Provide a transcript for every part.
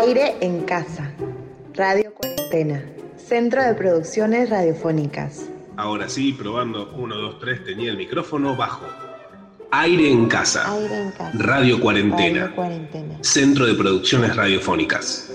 Aire en Casa, Radio Cuarentena, Centro de Producciones Radiofónicas. Ahora sí, probando 1, 2, 3, tenía el micrófono bajo. Aire en Casa, Aire en Casa, Radio Cuarentena, Radio Cuarentena. Centro de Producciones Radiofónicas.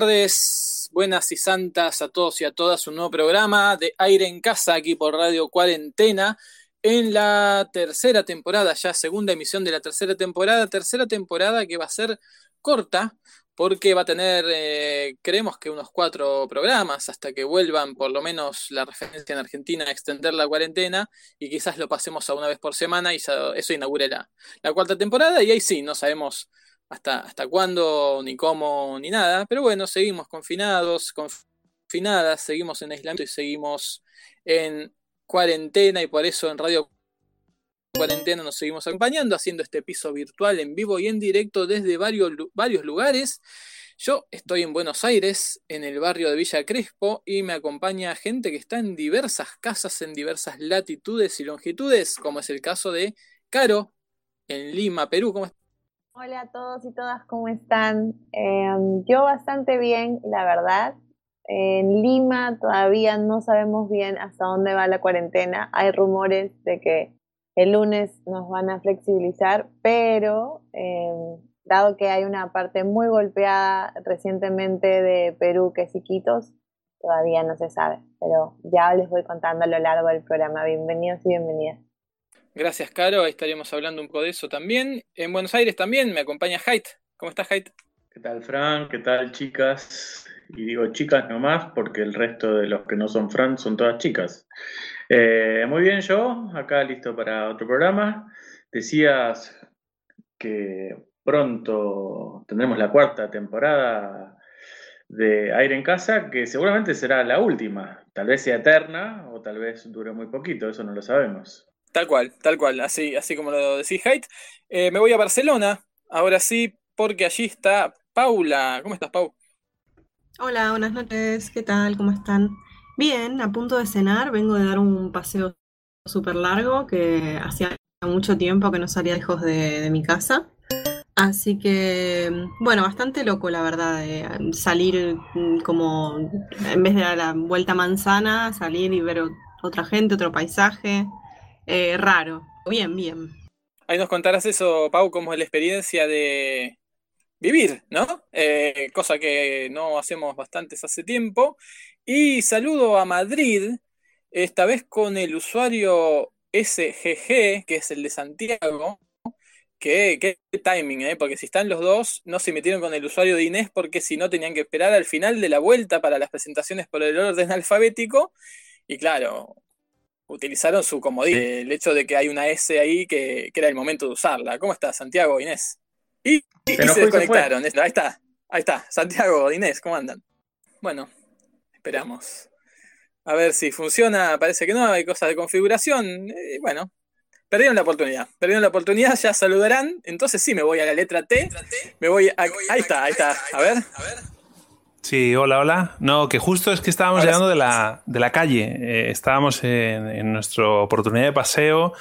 Tardes, buenas y santas a todos y a todas. Un nuevo programa de Aire en Casa aquí por Radio Cuarentena en la tercera temporada, ya segunda emisión de la tercera temporada. Tercera temporada que va a ser corta porque va a tener, eh, creemos que unos cuatro programas hasta que vuelvan por lo menos la referencia en Argentina a extender la cuarentena y quizás lo pasemos a una vez por semana y eso inaugure la, la cuarta temporada y ahí sí, no sabemos hasta, hasta cuándo, ni cómo, ni nada. Pero bueno, seguimos confinados, confinadas, seguimos en aislamiento y seguimos en cuarentena y por eso en Radio Cuarentena nos seguimos acompañando, haciendo este piso virtual en vivo y en directo desde varios, varios lugares. Yo estoy en Buenos Aires, en el barrio de Villa Crespo, y me acompaña gente que está en diversas casas, en diversas latitudes y longitudes, como es el caso de Caro, en Lima, Perú. ¿Cómo estás? Hola a todos y todas, ¿cómo están? Em, yo bastante bien, la verdad. En Lima todavía no sabemos bien hasta dónde va la cuarentena. Hay rumores de que el lunes nos van a flexibilizar, pero em, dado que hay una parte muy golpeada recientemente de Perú, que es Iquitos, todavía no se sabe. Pero ya les voy contando a lo largo del programa. Bienvenidos y bienvenidas. Gracias, Caro. Ahí estaríamos hablando un poco de eso también. En Buenos Aires también me acompaña Haidt. ¿Cómo estás, Haidt? ¿Qué tal, Fran? ¿Qué tal, chicas? Y digo chicas nomás porque el resto de los que no son Fran son todas chicas. Eh, muy bien, yo acá listo para otro programa. Decías que pronto tendremos la cuarta temporada de Aire en Casa, que seguramente será la última. Tal vez sea eterna o tal vez dure muy poquito, eso no lo sabemos. Tal cual, tal cual, así, así como lo decís, Haidt. Eh, me voy a Barcelona, ahora sí, porque allí está Paula. ¿Cómo estás, Pau? Hola, buenas noches, ¿qué tal? ¿Cómo están? Bien, a punto de cenar, vengo de dar un paseo súper largo que hacía mucho tiempo que no salía lejos de, mi casa. Así que, bueno, bastante loco la verdad, de salir mm, como, en vez de dar la vuelta manzana, salir y ver otra gente, otro paisaje. Eh, raro, bien, bien. Ahí nos contarás eso, Pau, cómo es la experiencia de vivir, ¿no? Eh, cosa que no hacemos bastantes hace tiempo. Y saludo a Madrid, esta vez con el usuario SGG, que es el de Santiago. Qué, qué timing, ¿eh? Porque si están los dos, no se metieron con el usuario de Inés porque si no tenían que esperar al final de la vuelta para las presentaciones por el orden alfabético. Y claro, utilizaron su comodín, el hecho de que hay una S ahí que, que era el momento de usarla. ¿Cómo está Santiago, Inés? Y, y- y Se desconectaron. Ahí está, ahí está. Santiago, Inés, ¿cómo andan? Bueno, esperamos. A ver si funciona, parece que no, hay cosas de configuración. Eh, bueno, perdieron la oportunidad. Perdieron la oportunidad, ya saludarán. Entonces sí, me voy a la letra T. Me voy a... Ahí está, ahí está. A ver. Sí, hola, hola. No, que justo es que estábamos llegando de la, de la calle. Eh, estábamos en, en nuestra oportunidad de paseo.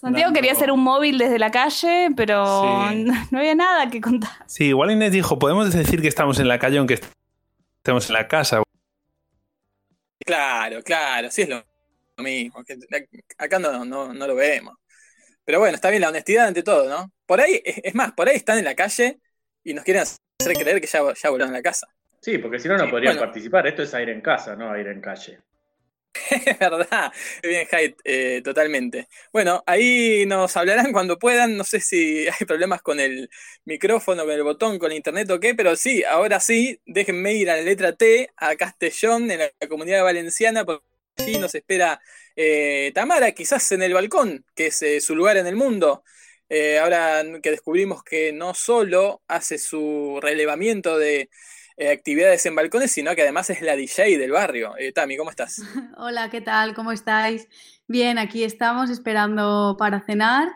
Santiago dando- quería hacer un móvil desde la calle, pero Sí. no, no había nada que contar. Sí, igual Inés dijo, podemos decir que estamos en la calle aunque estemos en la casa. Claro, claro, sí es lo mismo. acá no, no, no lo vemos. Pero bueno, está bien la honestidad ante todo, ¿no? Por ahí, es es más, por ahí están en la calle y nos quieren hacer creer que ya, ya volvieron a la casa. Sí, porque si no, no podrían bueno. participar. Esto es aire en casa, no aire en calle. Es verdad, bien, Hyde, eh, totalmente. Bueno, ahí nos hablarán cuando puedan. No sé si hay problemas con el micrófono, con el botón, con el internet o qué, pero sí, ahora sí, déjenme ir a la letra T, a Castellón, en la comunidad valenciana, porque allí nos espera eh, Tamara, quizás en el balcón, que es eh, su lugar en el mundo. Ahora que descubrimos que no solo hace su relevamiento de eh, actividades en balcones, sino que además es la DJ del barrio. Eh, Tami, ¿cómo estás? Hola, ¿qué tal? ¿Cómo estáis? Bien, aquí estamos esperando para cenar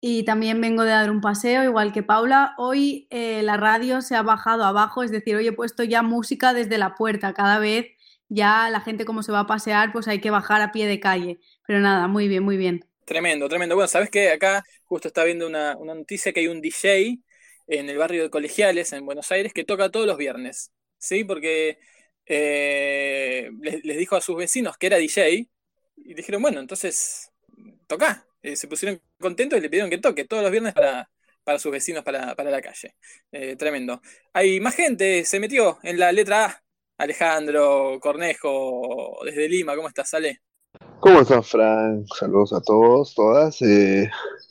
y también vengo de dar un paseo, igual que Paula. Hoy eh, la radio se ha bajado abajo, es decir, hoy he puesto ya música desde la puerta. Cada vez ya la gente como se va a pasear, pues hay que bajar a pie de calle. Pero nada, muy bien, muy bien. Tremendo, tremendo. Bueno, ¿sabes qué? Acá justo está viendo una, una noticia que hay un DJ en el barrio de Colegiales, en Buenos Aires, que toca todos los viernes. ¿Sí? Porque eh, les, dijo a sus vecinos que era DJ y dijeron, bueno, entonces toca. Eh, se pusieron contentos y le pidieron que toque todos los viernes para, para sus vecinos, para, para la calle. Eh, tremendo. Hay más gente, se metió en la letra A. Alejandro Cornejo, desde Lima, ¿cómo estás, Ale? ¿Cómo estás, Frank? Saludos a todos, todas.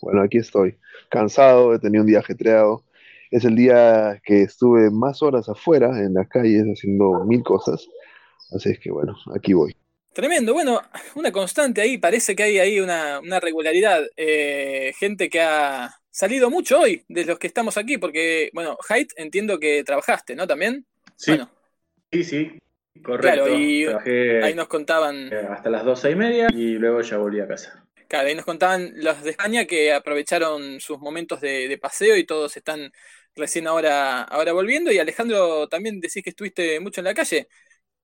Bueno, aquí estoy, cansado, he tenido un día ajetreado. Es el día que estuve más horas afuera, en las calles, haciendo mil cosas. Así es que, bueno, aquí voy. Tremendo, bueno, una constante ahí, parece que hay ahí una, una regularidad. Eh, gente que ha salido mucho hoy de los que estamos aquí, porque, bueno, Haidt, entiendo que trabajaste, ¿no? También. Sí, Bueno, sí, sí, correcto. claro, y Trabajé ahí nos contaban, hasta las doce y media y luego ya volví a casa. claro, ahí nos contaban los de España que aprovecharon sus momentos de, de paseo y todos están recién ahora, ahora volviendo. Y Alejandro, también decís que estuviste mucho en la calle.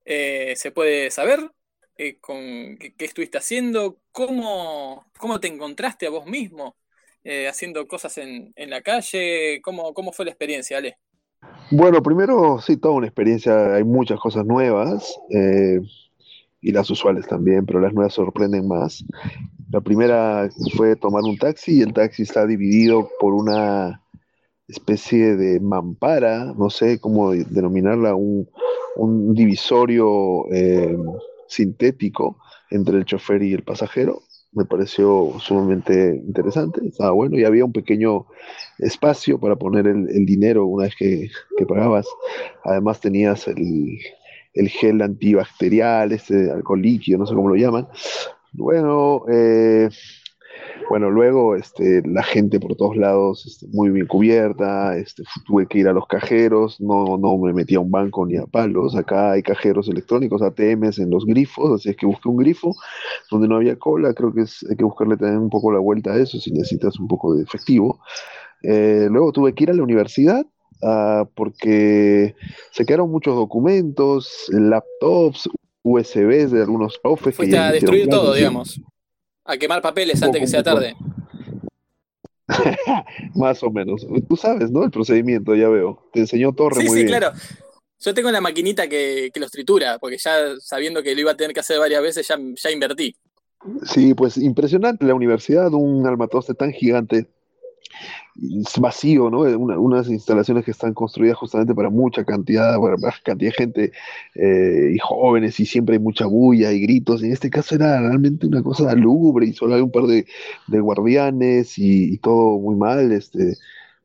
Eh, ¿se puede saber eh, con qué, estuviste haciendo? ¿Cómo, cómo te encontraste a vos mismo eh, haciendo cosas en, en la calle? ¿Cómo, cómo fue la experiencia, Ale? Bueno, primero, sí, toda una experiencia, hay muchas cosas nuevas y las usuales también, pero las nuevas sorprenden más. La primera fue tomar un taxi y el taxi está dividido por una especie de mampara, no sé cómo de- denominarla, un, un divisorio eh, sintético entre el chofer y el pasajero. Me pareció sumamente interesante, estaba bueno y había un pequeño espacio para poner el, el dinero una vez que, que pagabas. Además tenías el, el gel antibacterial, este alcohol líquido, no sé cómo lo llaman. Bueno, eh, bueno, luego este, la gente por todos lados este, muy bien cubierta, este, tuve que ir a los cajeros, no, no me metí a un banco ni a palos, acá hay cajeros electrónicos, ATMs en los grifos, así es que busqué un grifo donde no había cola, creo que es, hay que buscarle también un poco la vuelta a eso si necesitas un poco de efectivo. Eh, luego tuve que ir a la universidad ah, porque se quedaron muchos documentos, laptops, USBs de algunos profes que Fuiste ya a destruir todo, digamos. A quemar papeles antes que sea tarde. Más o menos. Tú sabes, ¿no? El procedimiento, ya veo. Te enseñó Torre Sí, muy sí, bien. claro. Yo tengo la maquinita que, que los tritura, porque ya sabiendo que lo iba a tener que hacer varias veces, ya, ya invertí. Sí, pues impresionante la universidad, un almatoste tan gigante, vacío, ¿no? Una- unas instalaciones que están construidas justamente para mucha cantidad, para cantidad de gente eh, y jóvenes, y siempre hay mucha bulla y gritos. En este caso era realmente una cosa lúgubre y solo hay un par de, guardianes y, y todo muy mal, este,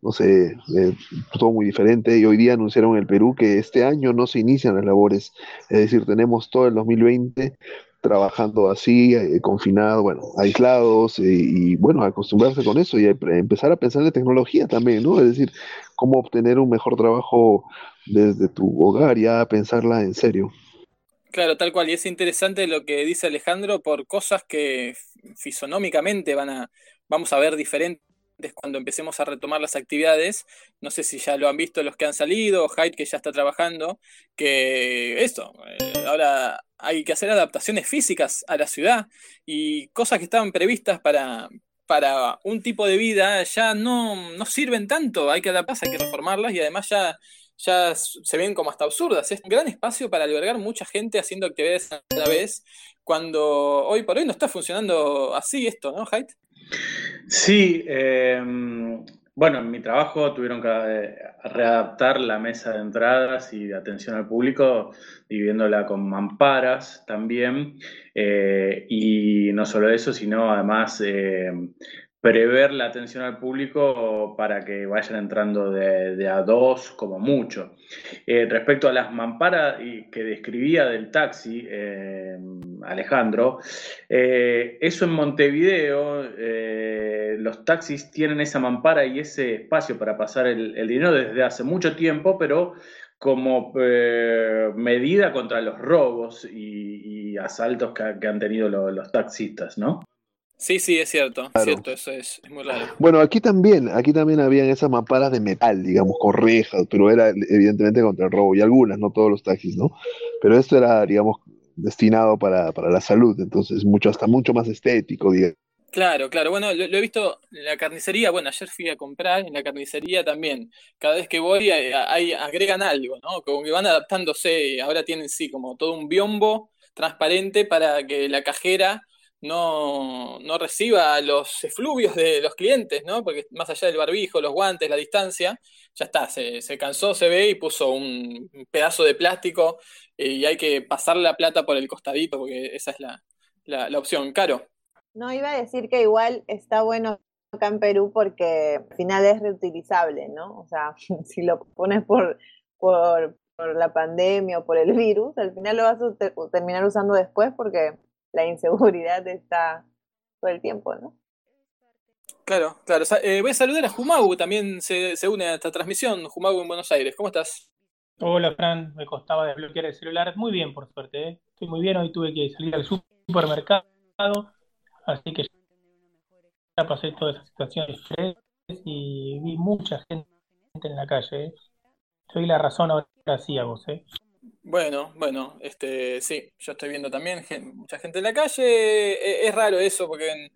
no sé, eh, todo muy diferente. Y hoy día anunciaron en el Perú que este año no se inician las labores, es decir, tenemos todo el 2020 trabajando así, eh, confinados, bueno, aislados, eh, y bueno, acostumbrarse con eso y empezar a pensar en tecnología también, ¿no? Es decir, cómo obtener un mejor trabajo desde tu hogar, ya pensarla en serio. Claro, tal cual. Y es interesante lo que dice Alejandro por cosas que fisonómicamente van a, vamos a ver diferentes cuando empecemos a retomar las actividades. No sé si ya lo han visto los que han salido, Hyde que ya está trabajando, que esto, eh, ahora hay que hacer adaptaciones físicas a la ciudad y cosas que estaban previstas para, para un tipo de vida ya no, no sirven tanto, hay que adaptarse, hay que reformarlas y además ya, ya se ven como hasta absurdas. Es un gran espacio para albergar mucha gente haciendo actividades a la vez, cuando hoy por hoy no está funcionando así esto, ¿no, Hyde? Sí, eh, bueno, en mi trabajo tuvieron que eh, readaptar la mesa de entradas y de atención al público, dividiéndola con mamparas también. eh, y no solo eso, sino además eh, prever la atención al público para que vayan entrando de, a dos como mucho. Eh, respecto a las mamparas que describía del taxi, eh, Alejandro, eh, eso en Montevideo, eh, los taxis tienen esa mampara y ese espacio para pasar el, dinero desde hace mucho tiempo, pero como medida contra los robos y, asaltos que, han tenido los taxistas, ¿no? Sí, sí, es cierto, cierto, eso es, muy raro. Bueno, aquí también, aquí también habían esas mamparas de metal, digamos, con rejas, pero era evidentemente contra el robo, y algunas, no todos los taxis, ¿no? Pero esto era, digamos, destinado para, para la salud, entonces mucho, hasta mucho más estético, digamos. Claro, claro. Bueno, lo, he visto en la carnicería. Bueno, ayer fui a comprar en la carnicería también. Cada vez que voy, hay, agregan algo, ¿no? Como que van adaptándose. Ahora tienen, sí, como todo un biombo transparente para que la cajera no, no reciba los efluvios de los clientes, ¿no? Porque más allá del barbijo, los guantes, la distancia, ya está, se, cansó, se ve y puso un pedazo de plástico eh, y hay que pasar la plata por el costadito, porque esa es la, la, opción. Caro. No, iba a decir que igual está bueno acá en Perú porque al final es reutilizable, ¿no? O sea, si lo pones por, por la pandemia o por el virus, al final lo vas a terminar usando después porque la inseguridad está todo el tiempo, ¿no? Claro, claro. Eh, voy a saludar a Jumagu, también se, se une a esta transmisión, Jumagu en Buenos Aires. ¿Cómo estás? Hola, Fran. Me costaba desbloquear el celular. Muy bien, por suerte. ¿eh? Estoy muy bien. Hoy tuve que salir al supermercado, así que ya pasé toda esa situación de y vi mucha gente en la calle. ¿eh? Soy la razón ahora sí a vos. ¿eh? Bueno, bueno, este, sí, yo estoy viendo también mucha gente en la calle. E, es, raro eso, porque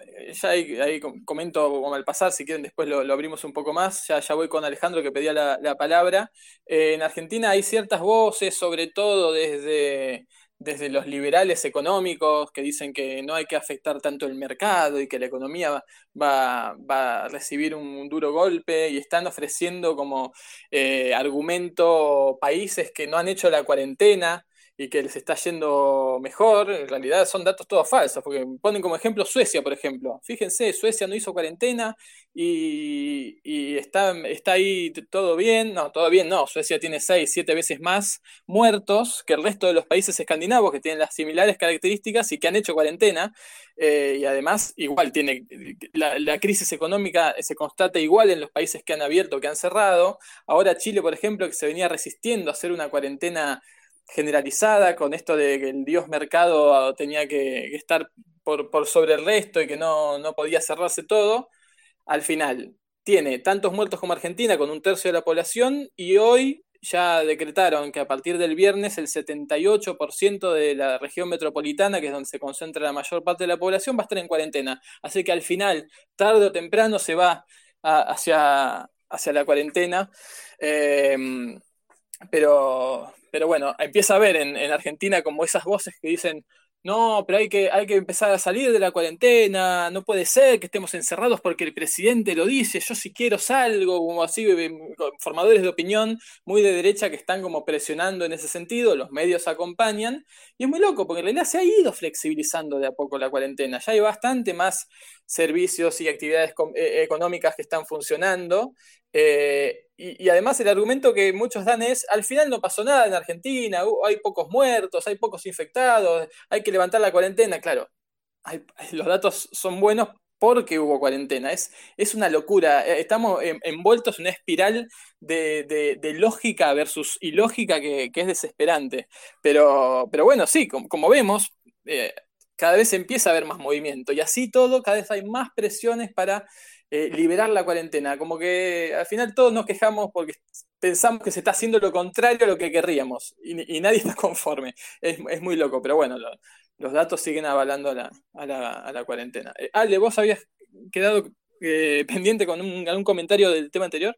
eh, ya ahí, comento como al pasar, si quieren después lo, abrimos un poco más. Ya, ya voy con Alejandro que pedía la, palabra. Eh, en Argentina hay ciertas voces, sobre todo desde desde los liberales económicos que dicen que no hay que afectar tanto el mercado y que la economía va, a recibir un, duro golpe y están ofreciendo como eh, argumento países que no han hecho la cuarentena y que les está yendo mejor, en realidad son datos todos falsos, porque ponen como ejemplo Suecia, por ejemplo. Fíjense, Suecia no hizo cuarentena y, está, está ahí todo bien. No, todo bien no. Suecia tiene seis, siete veces más muertos que el resto de los países escandinavos que tienen las similares características y que han hecho cuarentena. Eh, y además, igual tiene la, la crisis económica se constata igual en los países que han abierto, que han cerrado. Ahora Chile, por ejemplo, que se venía resistiendo a hacer una cuarentena generalizada con esto de que el dios mercado tenía que, estar por, sobre el resto y que no, podía cerrarse todo, al final tiene tantos muertos como Argentina con un tercio de la población y hoy ya decretaron que a partir del viernes el 78% de la región metropolitana, que es donde se concentra la mayor parte de la población, va a estar en cuarentena. Así que al final, tarde o temprano, se va hacia, hacia la cuarentena. Eh, pero, pero bueno, empieza a ver en, en, Argentina como esas voces que dicen, no, pero hay que, hay que empezar a salir de la cuarentena, no puede ser que estemos encerrados porque el presidente lo dice, yo si quiero salgo, como así, eh, formadores de opinión muy de derecha que están como presionando en ese sentido, los medios acompañan, y es muy loco, porque en realidad se ha ido flexibilizando de a poco la cuarentena, ya hay bastante más servicios y actividades eh, económicas que están funcionando, eh, y, además el argumento que muchos dan es, al final no pasó nada en Argentina, hay pocos muertos, hay pocos infectados, hay que levantar la cuarentena. Claro, los datos son buenos porque hubo cuarentena. Es, es una locura. Eh, estamos envueltos en una espiral de, lógica versus ilógica que, que, es desesperante. Pero, pero bueno, sí, como, vemos, eh, cada vez empieza a haber más movimiento y así todo, cada vez hay más presiones para eh, liberar la cuarentena. Como que al final todos nos quejamos porque pensamos que se está haciendo lo contrario a lo que querríamos y, nadie está conforme. Es, muy loco, pero bueno, los datos siguen avalando a la, la, cuarentena. Eh, Ale, ¿vos habías quedado eh, pendiente con algún comentario del tema anterior?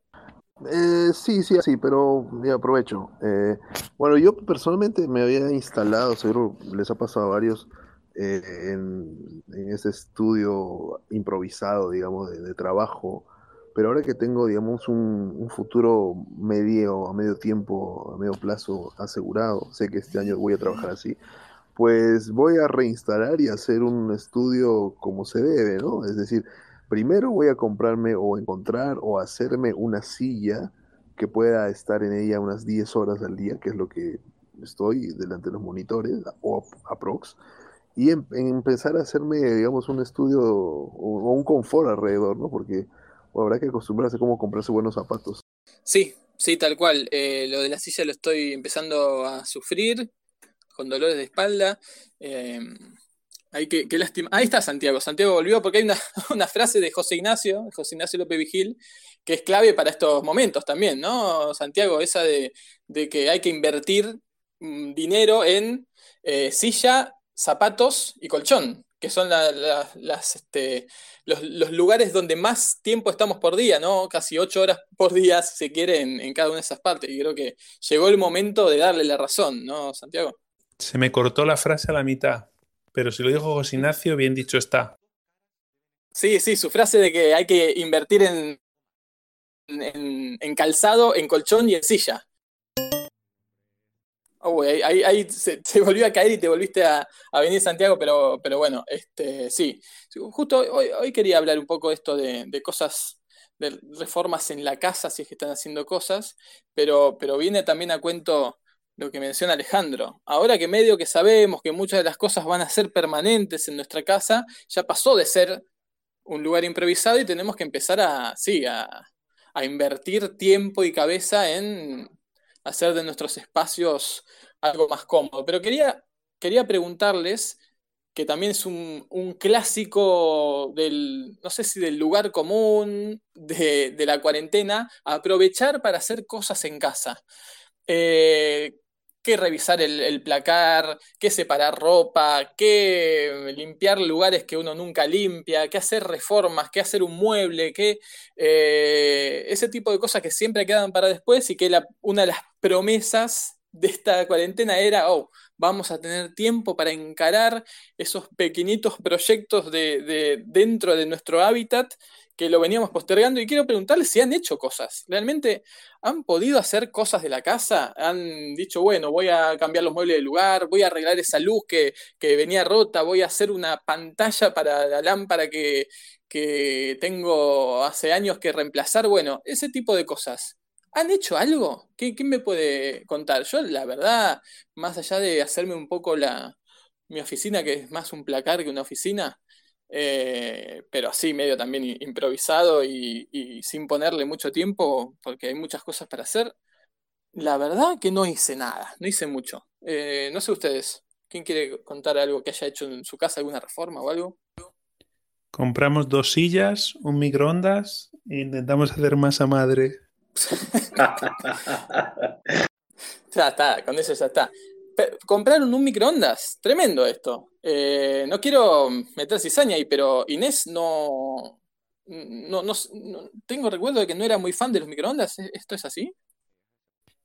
sí, sí, sí, pero aprovecho. bueno, yo personalmente me había instalado, seguro les ha pasado a varios, eh, en, ese estudio improvisado, digamos, de, trabajo. Pero ahora que tengo, digamos, un, futuro medio, a medio tiempo, a medio plazo asegurado, sé que este año voy a trabajar así, pues voy a reinstalar y hacer un estudio como se debe, ¿no? Es decir, primero voy a comprarme o encontrar o hacerme una silla que pueda estar en ella unas 10 horas al día, que es lo que estoy delante de los monitores, o aprox y em, empezar a hacerme, digamos, un estudio o, un confort alrededor, ¿no? Porque habrá que acostumbrarse a cómo comprarse buenos zapatos. Sí, Sí, tal cual. Eh, lo de la silla lo estoy empezando a sufrir con dolores de espalda. Hay que, qué lástima. Ahí está Santiago. Santiago volvió porque hay una, una frase de José Ignacio, José Ignacio López Vigil, que es clave para estos momentos también, ¿no? Santiago, esa de, de que hay que invertir mm, dinero en eh, silla, zapatos y colchón, que son la- la- las, este, los, los lugares donde más tiempo estamos por día, ¿no? Casi ocho horas por día, si se quiere, en, en cada una de esas partes. Y creo que llegó el momento de darle la razón, ¿no, Santiago? Se me cortó la frase a la mitad, pero si lo dijo José Ignacio, bien dicho está. Sí, sí, su frase de que hay que invertir en, en, en calzado, en colchón y en silla. Oh, ahí, ahí- se, volvió a caer y te volviste a, a venir Santiago, pero, pero bueno, este, sí. Justo hoy, quería hablar un poco de esto de, de cosas, de reformas en la casa, si es que están haciendo cosas, pero, pero viene también a cuento lo que menciona Alejandro. Ahora que medio que sabemos que muchas de las cosas van a ser permanentes en nuestra casa, ya pasó de ser un lugar improvisado y tenemos que empezar a, sí, a invertir tiempo y cabeza en hacer de nuestros espacios algo más cómodo. Pero quería, quería preguntarles, que también es un, un clásico del, no sé si del lugar común, de, de la cuarentena, aprovechar para hacer cosas en casa. Eh, que revisar el, placar, que separar ropa, que limpiar lugares que uno nunca limpia, que hacer reformas, que hacer un mueble, que eh, ese tipo de cosas que siempre quedan para después y que una de las promesas de esta cuarentena era, oh, vamos a tener tiempo para encarar esos pequeñitos proyectos de, de- dentro de nuestro hábitat que lo veníamos postergando y quiero preguntarles si han hecho cosas. ¿Realmente han podido hacer cosas de la casa? ¿Han dicho, bueno, voy a cambiar los muebles de lugar, voy a arreglar esa luz que, que venía rota, voy a hacer una pantalla para la lámpara que, que tengo hace años que reemplazar? Bueno, ese tipo de cosas. ¿Han hecho algo? ¿Qué, quién me puede contar? Yo, la verdad, más allá de hacerme un poco la, mi oficina, que es más un placar que una oficina, eh, pero así medio también improvisado y, y sin ponerle mucho tiempo, porque hay muchas cosas para hacer. La verdad que no hice nada, no hice mucho. Eh, no sé ustedes, ¿quién quiere contar algo que haya hecho en su casa, alguna reforma o algo? Compramos dos sillas, un microondas e intentamos hacer masa madre. Ya está, con eso ya está. Pe- compraron un microondas, tremendo esto. Eh, no quiero meter cizaña ahí, pero Inés no, no, no, no- tengo recuerdo de que no era muy fan de los microondas. ¿E- ¿Esto es así?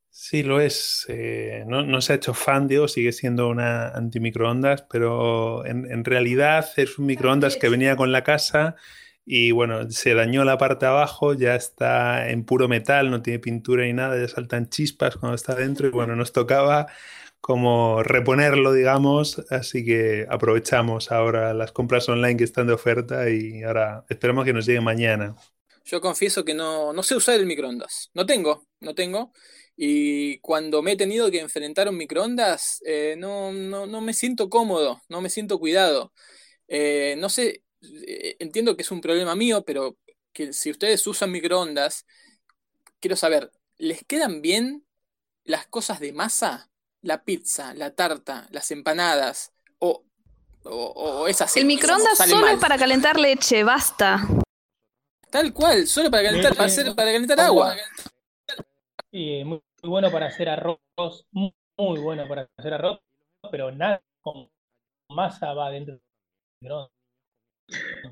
Sí, lo es. Eh, no, no se ha hecho fan, digo, sigue siendo una antimicroondas, pero en, en realidad es un microondas que venía con la casa y bueno, se dañó la parte de abajo, ya está en puro metal, no tiene pintura ni nada, ya saltan chispas cuando está dentro y bueno, nos tocaba como reponerlo, digamos, así que aprovechamos ahora las compras online que están de oferta y ahora esperamos que nos llegue mañana. Yo confieso que no, no sé usar el microondas. No tengo, no tengo. Y cuando me he tenido que enfrentar a un microondas, eh, no, no, no me siento cómodo, no me siento cuidado. Eh, no sé, eh, entiendo que es un problema mío, pero que si ustedes usan microondas, quiero saber, ¿les quedan bien las cosas de masa? La pizza, la tarta, las empanadas, o, o, o es así. El microondas solo mal. para calentar leche, basta. Tal cual, solo para calentar, para hacer, para calentar agua. Y muy, muy bueno para hacer arroz, muy, muy bueno para hacer arroz, pero nada con masa va dentro del microondas.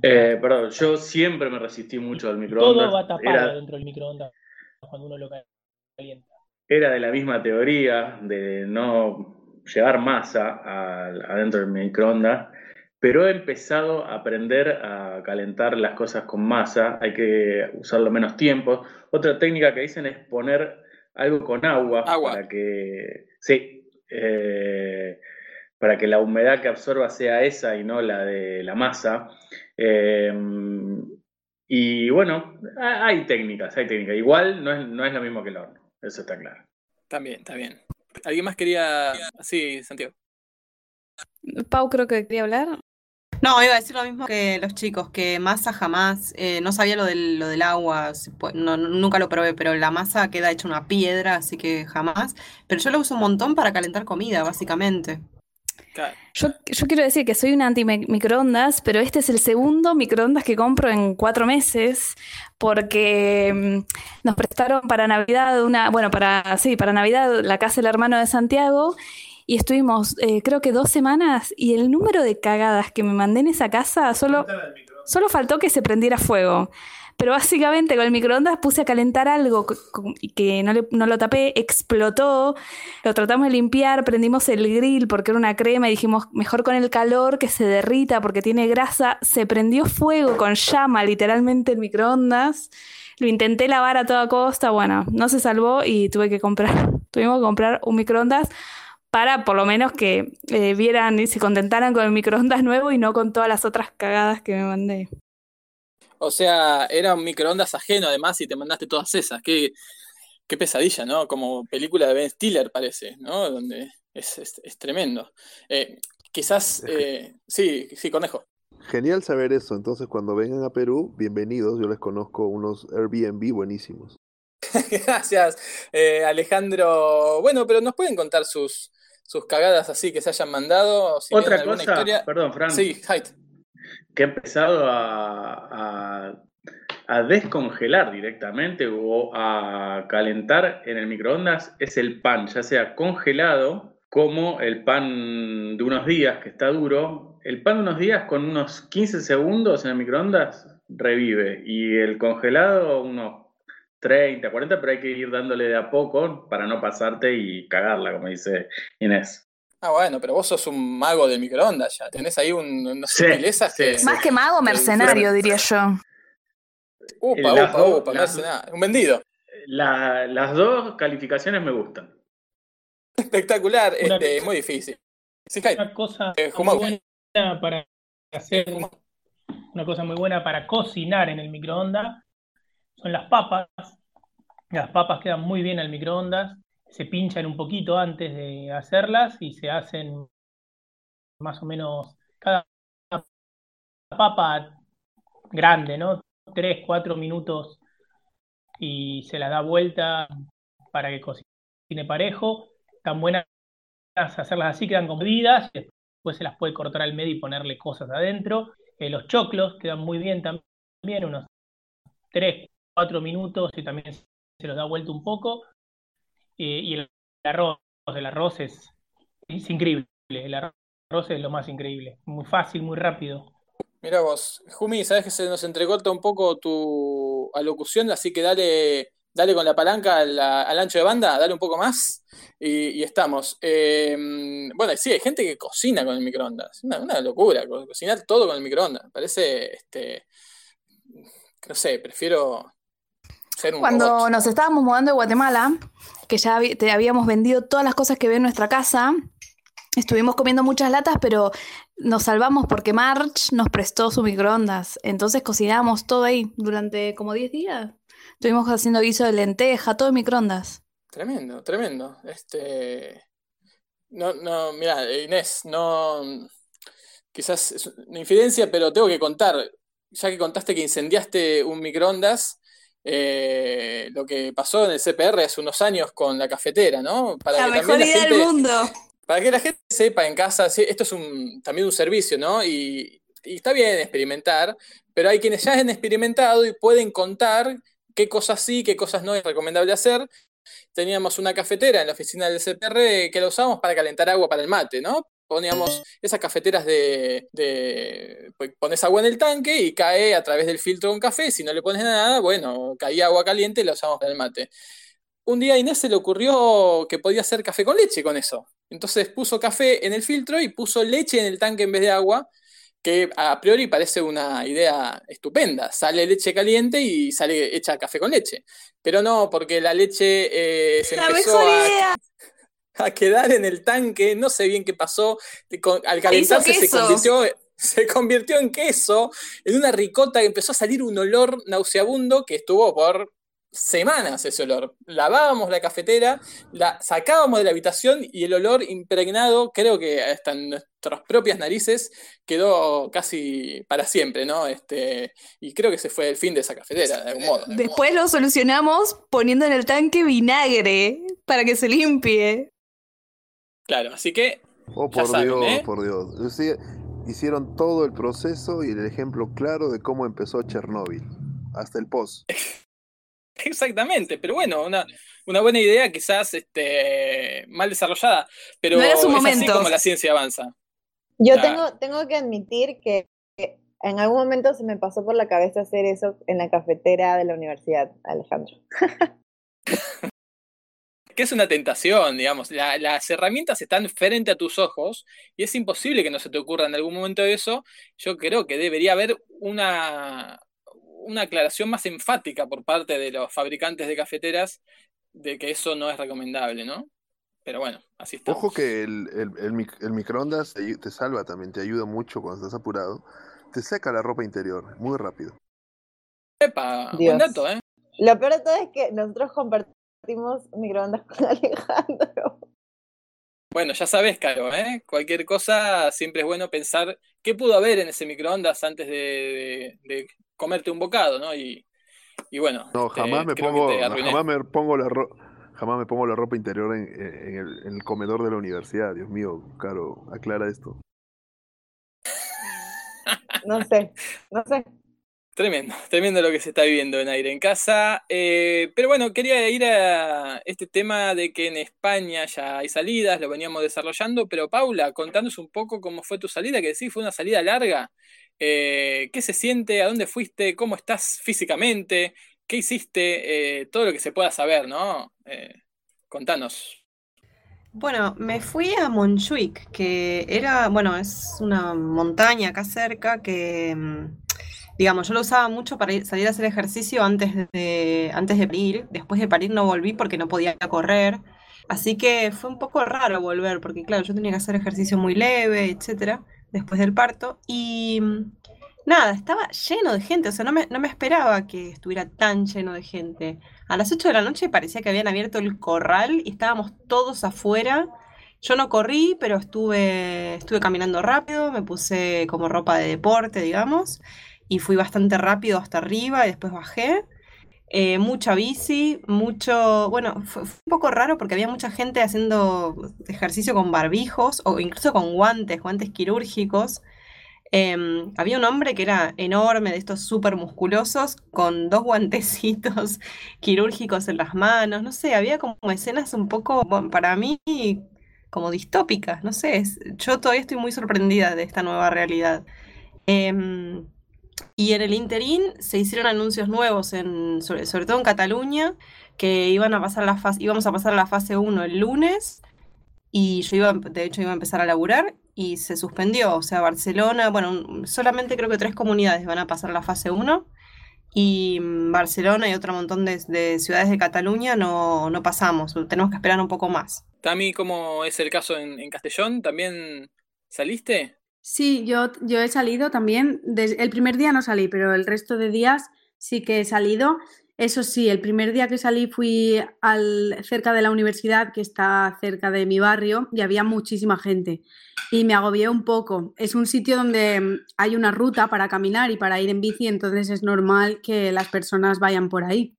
Eh, perdón, yo siempre me resistí mucho al Todo microondas. va tapado Era, dentro del microondas cuando uno lo calienta. Era de la misma teoría de no llevar masa adentro del microondas, pero he empezado a aprender a calentar las cosas con masa. Hay que usarlo menos tiempo. Otra técnica que dicen es poner algo con agua, Agua. para que, sí, eh, para que la humedad que absorba sea esa y no la de la masa. Eh, y bueno, ha- hay técnicas, hay técnicas. Igual no es, no es lo mismo que el horno, eso está claro. También, está bien. ¿Alguien más quería...? Sí, Santiago. Pau creo que quería hablar. No, iba a decir lo mismo que los chicos, que masa jamás, eh, no sabía lo del, lo del agua, no- nunca lo probé, pero la masa queda hecha una piedra, así que jamás. Pero yo lo uso un montón para calentar comida, básicamente. Yo, yo quiero decir que soy una anti-microondas, pero este es el segundo microondas que compro en cuatro meses, porque mm, nos prestaron para Navidad una, bueno, para, sí, para Navidad la casa del hermano de Santiago, y estuvimos, eh, creo que dos semanas, y el número de cagadas que me mandé en esa casa, solo, solo faltó que se prendiera fuego. Pero básicamente con el microondas puse a calentar algo que no, le- lo tapé, explotó, lo tratamos de limpiar, prendimos el grill porque era una crema y dijimos mejor con el calor que se derrita porque tiene grasa, se prendió fuego con llama literalmente el microondas, lo intenté lavar a toda costa, bueno, no se salvó y tuve que comprar, tuvimos que comprar un microondas para por lo menos que eh, vieran y se contentaran con el microondas nuevo y no con todas las otras cagadas que me mandé. O sea, era un microondas ajeno además y te mandaste todas esas. Qué, qué pesadilla, ¿no? Como película de Ben Stiller parece, ¿no? Donde es, es- es tremendo. Eh, quizás, eh, sí, sí, conejo. Genial saber eso. Entonces, cuando vengan a Perú, bienvenidos. Yo les conozco unos Airbnb buenísimos. Gracias, eh, Alejandro. Bueno, pero nos pueden contar sus, sus cagadas así que se hayan mandado. Si Otra cosa, historia. perdón, Fran. Sí, Haidt. Que he empezado a- a descongelar directamente o a calentar en el microondas es el pan, ya sea congelado como el pan de unos días que está duro. El pan de unos días con unos 15 segundos en el microondas revive y el congelado unos 30, 40, pero hay que ir dándole de a poco para no pasarte y cagarla, como dice Inés. Ah, bueno, pero vos sos un mago del microondas ya. Tenés ahí un- unas Sí, sutilezas sí, que. sí. Más que mago, mercenario, diría yo. Upa, Las upa, dos- upa, las-. Un vendido. La- las dos calificaciones me gustan. Espectacular, Una este, cosa- muy difícil. Sí. Una cosa Eh, muy buena para hacer una cosa muy buena para cocinar en el microondas son las papas. Las papas quedan muy bien al microondas, se pinchan un poquito antes de hacerlas y se hacen más o menos cada papa grande, ¿no? Tres, cuatro minutos y se las da vuelta para que cocine parejo. Tan buenas hacerlas así, quedan y después se las puede cortar al medio y ponerle cosas adentro. Eh, los choclos quedan muy bien también, unos 3, 4 minutos y también se los da vuelta un poco. Eh, y el arroz, el arroz es, es increíble, el arroz es lo más increíble, muy fácil, muy rápido. Mira vos, Jumi, sabes que se nos entrecorta un poco tu alocución, así que dale, dale con la palanca al, al ancho de banda, dale un poco más y, y estamos. Eh, bueno, sí, hay gente que cocina con el microondas, una, una locura, co- cocinar todo con el microondas, parece, este, no sé, prefiero ser un Cuando robot. nos estábamos mudando de Guatemala, que ya te habíamos vendido todas las cosas que ve en nuestra casa, estuvimos comiendo muchas latas, pero nos salvamos porque March nos prestó su microondas. Entonces cocinábamos todo ahí durante como 10 días. Estuvimos haciendo guiso de lenteja, todo en microondas. Tremendo, tremendo. Este, no, no, mira, Inés, no, quizás es una infidencia, pero tengo que contar, ya que contaste que incendiaste un microondas, eh, lo que pasó en el CPR hace unos años con la cafetera, ¿no? Para La que mejor también la idea del gente- mundo. para que la gente sepa en casa, esto es un, también un servicio, ¿no? Y, y está bien experimentar, pero hay quienes ya han experimentado y pueden contar qué cosas sí, qué cosas no es recomendable hacer. Teníamos una cafetera en la oficina del CPR que la usábamos para calentar agua para el mate, ¿no? Poníamos esas cafeteras de, de- pues, pones agua en el tanque y cae a través del filtro con café. Si no le pones nada, bueno, caía agua caliente y la usamos para el mate. Un día a Inés se le ocurrió que podía hacer café con leche con eso. Entonces puso café en el filtro y puso leche en el tanque en vez de agua, que a priori parece una idea estupenda. Sale leche caliente y sale hecha café con leche. Pero no, porque la leche eh, se La empezó mejor a, idea. A quedar en el tanque, no sé bien qué pasó. al calentarse se queso. convirtió, se convirtió en queso, en una ricota que empezó a salir un olor nauseabundo que estuvo por semanas ese olor. Lavábamos la cafetera, la sacábamos de la habitación y el olor impregnado, creo que hasta en nuestras propias narices, quedó casi para siempre, ¿no? Este, y creo que se fue el fin de esa cafetera, de algún modo. Después lo solucionamos poniendo en el tanque vinagre para que se limpie. Claro, así que. Oh, por Dios, ¿eh? por Dios. hicieron todo el proceso y el ejemplo claro de cómo empezó Chernóbil. Hasta el post. Exactamente, pero bueno, una, una buena idea quizás este, mal desarrollada, pero no es así como la ciencia avanza. Yo tengo, tengo que admitir que en algún momento se me pasó por la cabeza hacer eso en la cafetera de la universidad, Alejandro. que es una tentación, digamos. las herramientas están frente a tus ojos y es imposible que no se te ocurra en algún momento eso. Yo creo que debería haber una, una aclaración más enfática por parte de los fabricantes de cafeteras de que eso no es recomendable, ¿no? Pero bueno, así está. Ojo que el, el, microondas te salva también, te ayuda mucho cuando estás apurado. Te seca la ropa interior muy rápido. Epa, buen dato, ¿eh? Lo peor de todo es que nosotros compartimos microondas con Alejandro. Bueno, ya sabes, Caro, ¿eh? cualquier cosa siempre es bueno pensar qué pudo haber en ese microondas antes de, comerte un bocado, ¿no? Y, bueno. No, este, jamás me pongo, jamás me pongo la jamás me pongo la ropa interior en, el, comedor de la universidad. Dios mío, Caro, aclara esto. no sé, no sé. Tremendo, tremendo lo que se está viviendo en aire en casa. Eh, pero bueno, quería ir a este tema de que en España ya hay salidas, lo veníamos desarrollando, pero Paula, contanos un poco cómo fue tu salida, que sí, fue una salida larga. Eh, ¿Qué se siente? ¿A dónde fuiste? ¿Cómo estás físicamente? ¿Qué hiciste? Eh, todo lo que se pueda saber, ¿no? contanos. Bueno, me fui a Montjuic, que era, bueno, es una montaña acá cerca que mm, digamos, yo lo usaba mucho para salir a hacer ejercicio antes de, antes de parir. Después de parir no volví porque no podía correr. Así que fue un poco raro volver, porque claro, yo tenía que hacer ejercicio muy leve, etcétera, después del parto. Y nada, estaba lleno de gente, o sea, no me, no me esperaba que estuviera tan lleno de gente. A las 8 de la noche parecía que habían abierto el corral y estábamos todos afuera. Yo no corrí, pero estuve, estuve caminando rápido, me puse como ropa de deporte, digamos y fui bastante rápido hasta arriba y después bajé. Eh, mucha bici, mucho, bueno, fue, un poco raro porque había mucha gente haciendo ejercicio con barbijos o incluso con guantes, guantes quirúrgicos. Em, había un hombre que era enorme, de estos súper musculosos, con dos guantecitos quirúrgicos en las manos, no sé, había como escenas un poco, para mí, como distópicas, no sé, yo todavía estoy muy sorprendida de esta nueva realidad. Em, y en el interín se hicieron anuncios nuevos, en, sobre, todo en Cataluña, que iban a pasar la fase, íbamos a pasar la fase 1 el lunes y yo iba, de hecho iba a empezar a laburar y se suspendió. O sea, Barcelona, bueno, solamente creo que tres comunidades van a pasar la fase 1 y Barcelona y otro montón de, ciudades de Cataluña no, no, pasamos, tenemos que esperar un poco más. Tami, ¿cómo es el caso en Castellón? ¿También saliste? Sí, yo, yo he salido también. el primer día no salí, pero el resto de días sí que he salido. Eso sí, el primer día que salí fui al, cerca de la universidad, que está cerca de mi barrio, y había muchísima gente. Y me agobié un poco. Es un sitio donde mm, hay una ruta para caminar y para ir en bici, entonces es normal que las personas vayan por ahí.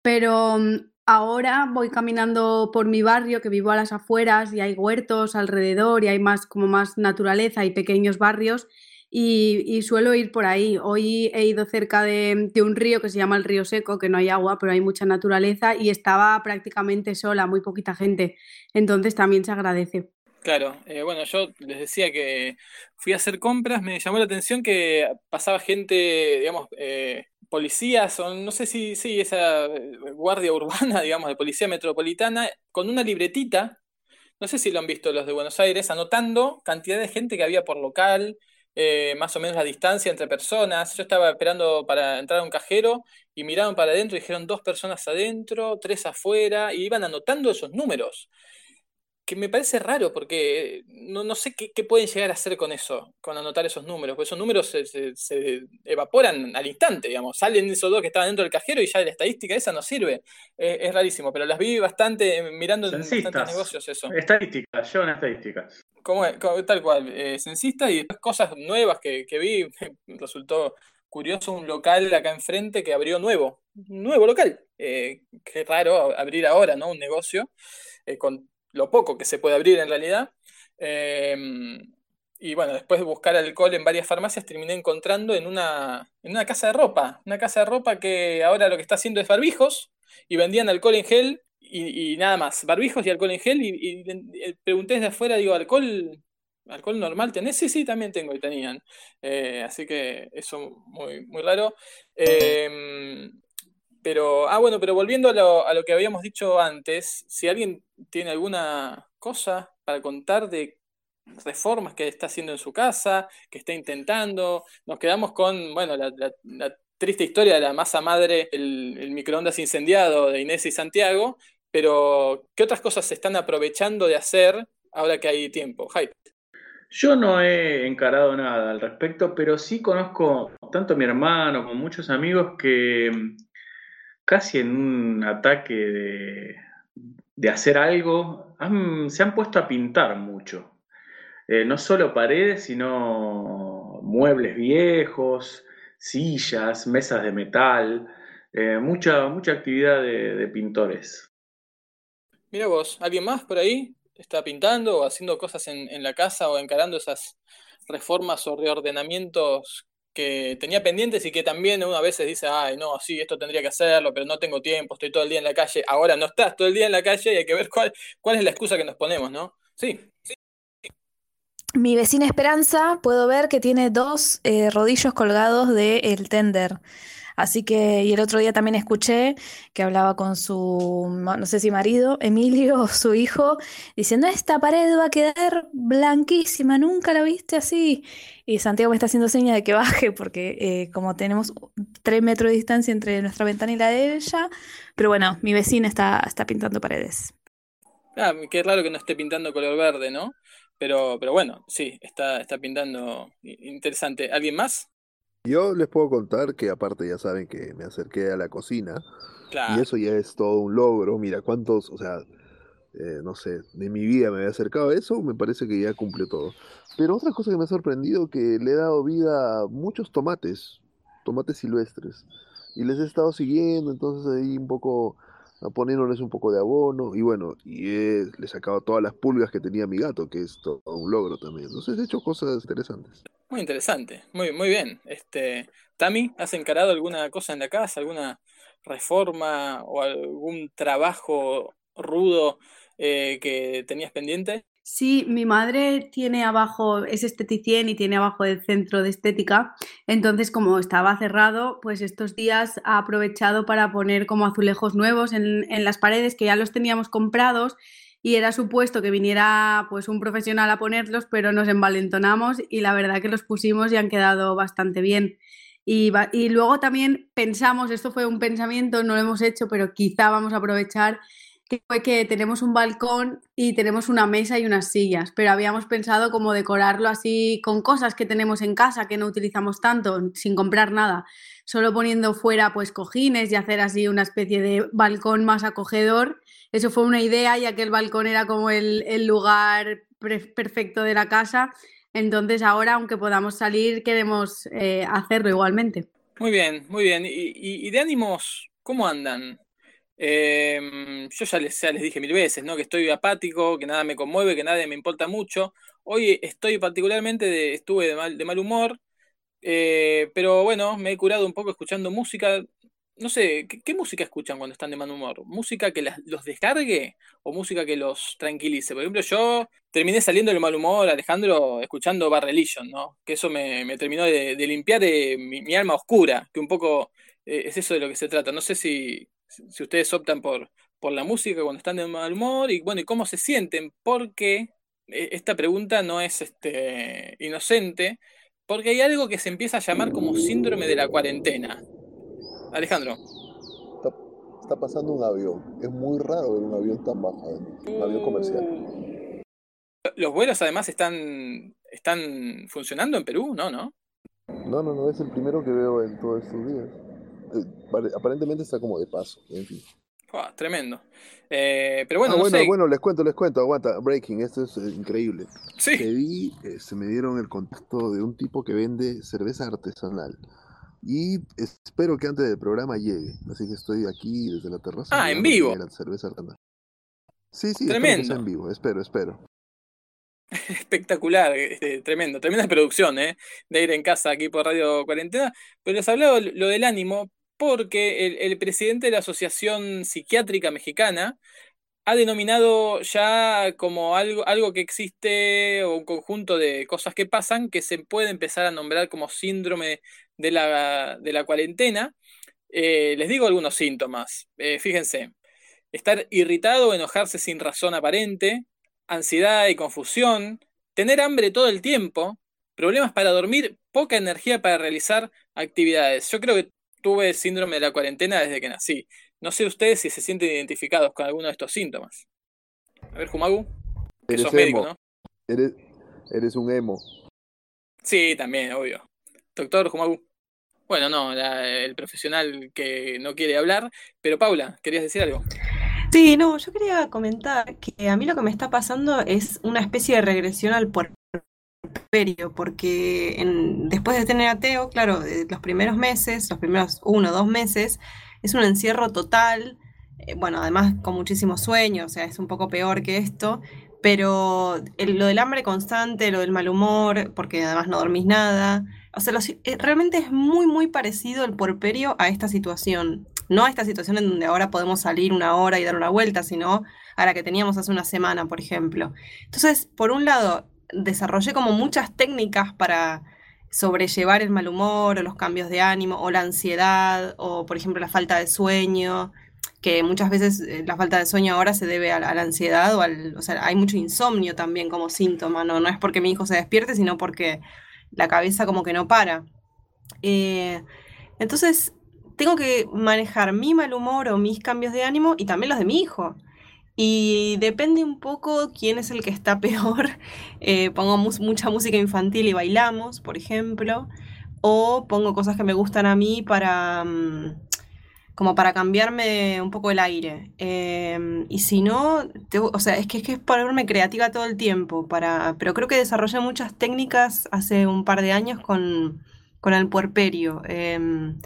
Pero mm, Ahora voy caminando por mi barrio, que vivo a las afueras y hay huertos alrededor y hay más como más naturaleza y pequeños barrios y, suelo ir por ahí. Hoy he ido cerca de, un río que se llama el río Seco, que no hay agua, pero hay mucha naturaleza y estaba prácticamente sola, muy poquita gente. Entonces también se agradece. Claro, eh, bueno, yo les decía que fui a hacer compras, me llamó la atención que pasaba gente, digamos, eh, policías, o no sé si, sí, esa eh, guardia urbana, digamos, de policía metropolitana, con una libretita, no sé si lo han visto los de Buenos Aires, anotando cantidad de gente que había por local, eh, más o menos la distancia entre personas. Yo estaba esperando para entrar a un cajero y miraron para adentro y dijeron dos personas adentro, tres afuera, y iban anotando esos números que me parece raro porque no, no sé qué, pueden llegar a hacer con eso, con anotar esos números, porque esos números se, evaporan al instante, digamos, salen esos dos que estaban dentro del cajero y ya la estadística esa no sirve. es rarísimo, pero las vi bastante eh, mirando en bastantes negocios eso. Estadística, yo en estadísticas. Como, tal cual, eh, censista y después cosas nuevas que, que vi, resultó curioso un local acá enfrente que abrió nuevo, nuevo local. Eh, qué raro abrir ahora, ¿no? Un negocio eh, con lo poco que se puede abrir en realidad. Em, y bueno, después de buscar alcohol en varias farmacias, terminé encontrando en una, en una casa de ropa. Una casa de ropa que ahora lo que está haciendo es barbijos y vendían alcohol en gel y, nada más. Barbijos y alcohol en gel. Y, y pregunté desde afuera, digo, ¿alcohol ¿Alcohol normal tenés? Sí, sí, también tengo y tenían. Eh, así que eso muy, muy raro. Pero, ah, bueno, pero volviendo a lo, a lo, que habíamos dicho antes, si alguien tiene alguna cosa para contar de reformas que está haciendo en su casa, que está intentando, nos quedamos con, bueno, la, triste historia de la masa madre, el, microondas incendiado de Inés y Santiago, pero ¿qué otras cosas se están aprovechando de hacer ahora que hay tiempo? Hype. Yo no he encarado nada al respecto, pero sí conozco tanto a mi hermano como muchos amigos que casi en un ataque de, hacer algo se han puesto a pintar mucho. Eh, no solo paredes, sino muebles viejos, sillas, mesas de metal, eh, mucha, mucha actividad de, de pintores. Mira vos, ¿alguien más por ahí? está pintando o haciendo cosas en, la casa o encarando esas reformas o reordenamientos que tenía pendientes y que también uno a veces dice, ay, no, sí, esto tendría que hacerlo, pero no tengo tiempo, estoy todo el día en la calle. Ahora no estás todo el día en la calle y hay que ver cuál, cuál es la excusa que nos ponemos, ¿no? Sí. sí. Mi vecina Esperanza, puedo ver que tiene dos eh, rodillos colgados del el tender. Así que, y el otro día también escuché que hablaba con su, no sé si marido, Emilio, su hijo, diciendo, esta pared va a quedar blanquísima, nunca la viste así. Y Santiago me está haciendo señas de que baje, porque eh, como tenemos tres metros de distancia entre nuestra ventana y la de ella, pero bueno, mi vecina está, está pintando paredes. Ah, qué raro que no esté pintando color verde, ¿no? Pero, pero bueno, sí, está, está pintando interesante. ¿Alguien más? Yo les puedo contar que aparte ya saben que me acerqué a la cocina y eso ya es todo un logro. Mira, cuántos, o sea, eh, no sé, de mi vida me había acercado a eso, me parece que ya cumple todo. Pero otra cosa que me ha sorprendido que le he dado vida a muchos tomates, tomates silvestres, y les he estado siguiendo, entonces ahí un poco poniéndoles un poco de abono y bueno, y he, le he sacado todas las pulgas que tenía mi gato, que es todo un logro también. Entonces he hecho cosas interesantes. Muy interesante, muy, muy bien. Este, Tami, ¿has encarado alguna cosa en la casa, alguna reforma o algún trabajo rudo eh, que tenías pendiente? Sí, mi madre tiene abajo, es esteticien y tiene abajo el centro de estética. Entonces, como estaba cerrado, pues estos días ha aprovechado para poner como azulejos nuevos en, en las paredes que ya los teníamos comprados y era supuesto que viniera pues un profesional a ponerlos, pero nos envalentonamos y la verdad que los pusimos y han quedado bastante bien. Y, y luego también pensamos, esto fue un pensamiento, no lo hemos hecho, pero quizá vamos a aprovechar que fue que tenemos un balcón y tenemos una mesa y unas sillas, pero habíamos pensado como decorarlo así con cosas que tenemos en casa que no utilizamos tanto, sin comprar nada, solo poniendo fuera pues cojines y hacer así una especie de balcón más acogedor eso fue una idea, ya que el balcón era como el, lugar perfecto de la casa. Entonces ahora, aunque podamos salir, queremos eh, hacerlo igualmente. Muy bien, muy bien. ¿Y, de ánimos, cómo andan? Em, yo ya les, les dije mil veces, ¿no? Que estoy apático, que nada me conmueve, que nada me importa mucho. Hoy estoy particularmente, estuve de mal, de mal humor, eh, pero bueno, me he curado un poco escuchando música no sé, ¿qué, música escuchan cuando están de mal humor? ¿Música que los descargue o música que los tranquilice? Por ejemplo, yo terminé saliendo del mal humor, Alejandro, escuchando Bar Religion, ¿no? Que eso me, terminó de, limpiar de mi, alma oscura, que un poco eh, es eso de lo que se trata. No sé si, si ustedes optan por, por la música cuando están de mal humor y bueno, y cómo se sienten, porque eh, esta pregunta no es este, inocente, porque hay algo que se empieza a llamar como síndrome de la cuarentena. Alejandro. Está, pasando un avión. Es muy raro ver un avión tan bajo, un avión comercial. Los vuelos además están, están funcionando en Perú, ¿no? ¿No? No, no, no, es el primero que veo en todos estos días. Eh, aparentemente está como de paso, en fin. Tremendo. Eh, pero bueno, ah, no bueno, sé. bueno, les cuento, les cuento, aguanta, breaking, esto es eh, increíble. Sí. Vi, se me dieron el contacto de un tipo que vende cerveza artesanal. Y espero que antes del programa llegue. Así que estoy aquí desde la terraza. Ah, en vivo. La cerveza artesanal. Sí, sí, tremendo. en vivo, espero, espero. Espectacular, este, tremendo, tremenda producción, ¿eh? De ir en casa aquí por Radio Cuarentena. Pero les hablaba lo del ánimo porque el, presidente de la Asociación Psiquiátrica Mexicana ha denominado ya como algo, algo que existe o un conjunto de cosas que pasan que se puede empezar a nombrar como síndrome de la, de la cuarentena. Eh, les digo algunos síntomas. Eh, fíjense, estar irritado o enojarse sin razón aparente, ansiedad y confusión, tener hambre todo el tiempo, problemas para dormir, poca energía para realizar actividades. Yo creo que tuve síndrome de la cuarentena desde que nací. No sé ustedes si se sienten identificados con alguno de estos síntomas. A ver, Jumagu. Que eres sos médico, emo. ¿no? Eres, eres un emo. Sí, también, obvio. Doctor Jumagu. Bueno, no, la- el profesional que no quiere hablar. Pero Paula, ¿querías decir algo? Sí, no, yo quería comentar que a mí lo que me está pasando es una especie de regresión al puerperio, porque después de tener a Teo, claro, los primeros meses, los primeros uno o dos meses, es un encierro total, eh, bueno, además con muchísimo sueño, o sea, es un poco peor que esto, pero el- lo del hambre constante, lo del mal humor, porque además no dormís nada, o sea, eh, realmente es muy, muy parecido el puerperio a esta situación. No a esta situación en donde ahora podemos salir una hora y dar una vuelta, sino a la que teníamos hace una semana, por ejemplo. Entonces, por un lado, desarrollé como muchas técnicas para sobrellevar el mal humor o los cambios de ánimo o la ansiedad o, por ejemplo, la falta de sueño, que muchas veces eh, la falta de sueño ahora se debe a la, ansiedad o al, o sea, hay mucho insomnio también como síntoma, ¿no? No es porque mi hijo se despierte, sino porque la cabeza como que no para. Eh, entonces, tengo que manejar mi mal humor o mis cambios de ánimo y también los de mi hijo. Y depende un poco quién es el que está peor. Eh, pongo mucha música infantil y bailamos, por ejemplo. O pongo cosas que me gustan a mí para, mm, como para cambiarme un poco el aire. Em, y si no, o sea, es que es que es ponerme creativa todo el tiempo. Para, pero creo que desarrollé muchas técnicas hace un par de años con, con el puerperio. em,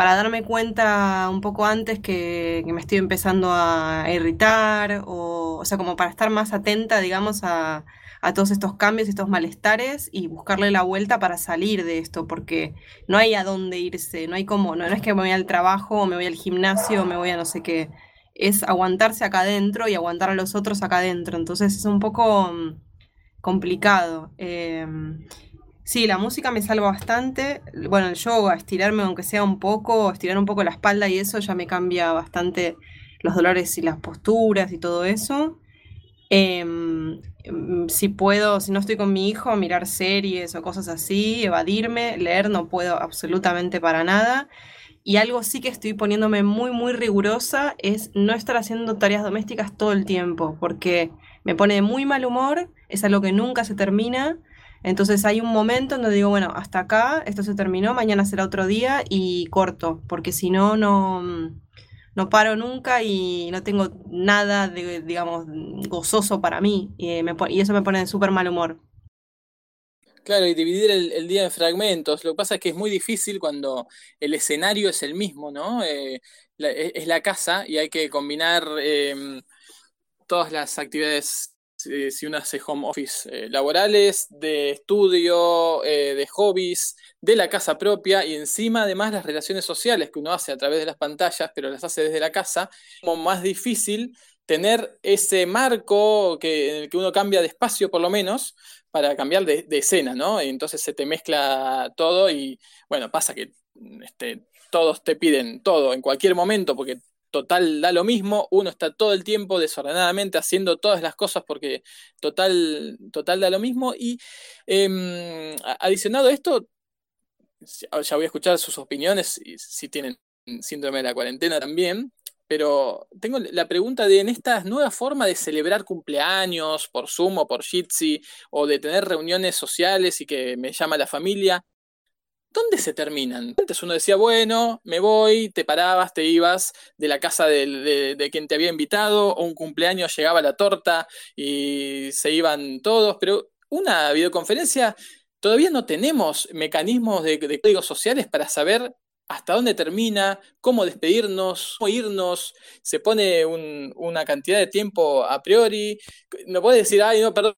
para darme cuenta un poco antes que, me estoy empezando a irritar, o, o sea, como para estar más atenta, digamos, a, a todos estos cambios, estos malestares y buscarle la vuelta para salir de esto, porque no hay a dónde irse, no hay cómo, no, no es que me voy al trabajo o me voy al gimnasio o me voy a no sé qué, es aguantarse acá adentro y aguantar a los otros acá adentro, entonces es un poco mm, complicado. em, Sí, la música me salva bastante. Bueno, el yoga, estirarme aunque sea un poco, estirar un poco la espalda y eso ya me cambia bastante los dolores y las posturas y todo eso. Em, si puedo, si no estoy con mi hijo, mirar series o cosas así, evadirme, leer no puedo absolutamente para nada. Y algo sí que estoy poniéndome muy, muy rigurosa es no estar haciendo tareas domésticas todo el tiempo, porque me pone de muy mal humor, es algo que nunca se termina. Entonces hay un momento en donde digo, bueno, hasta acá, esto se terminó, mañana será otro día y corto, porque si no, no, no paro nunca y no tengo nada de, digamos, gozoso para mí. Y, y eso me pone de súper mal humor. Claro, y dividir el, día en fragmentos. Lo que pasa es que es muy difícil cuando el escenario es el mismo, ¿no? Eh, es, es la casa y hay que combinar em, todas las actividades, si uno hace home office, eh, laborales, de estudio, eh, de hobbies, de la casa propia y encima además las relaciones sociales que uno hace a través de las pantallas, pero las hace desde la casa, como más difícil tener ese marco que, en el que uno cambia de espacio por lo menos para cambiar de, de escena, ¿no? Y entonces se te mezcla todo y bueno, pasa que este, todos te piden todo en cualquier momento porque total da lo mismo, uno está todo el tiempo desordenadamente haciendo todas las cosas porque total, total da lo mismo y a- adicionado a esto, ya voy a escuchar sus opiniones y si tienen síndrome de la cuarentena también, pero tengo la pregunta de en esta nueva forma de celebrar cumpleaños por Zoom o por Jitsi, o de tener reuniones sociales y que me llama la familia, ¿dónde se terminan? Antes uno decía, bueno, me voy, te parabas, te ibas de la casa de, de, quien te había invitado, o un cumpleaños llegaba la torta y se iban todos, pero una videoconferencia todavía no tenemos mecanismos de, de códigos sociales para saber hasta dónde termina, cómo despedirnos, cómo irnos, se pone una cantidad de tiempo a priori, no puedes decir, ay, no, perdón,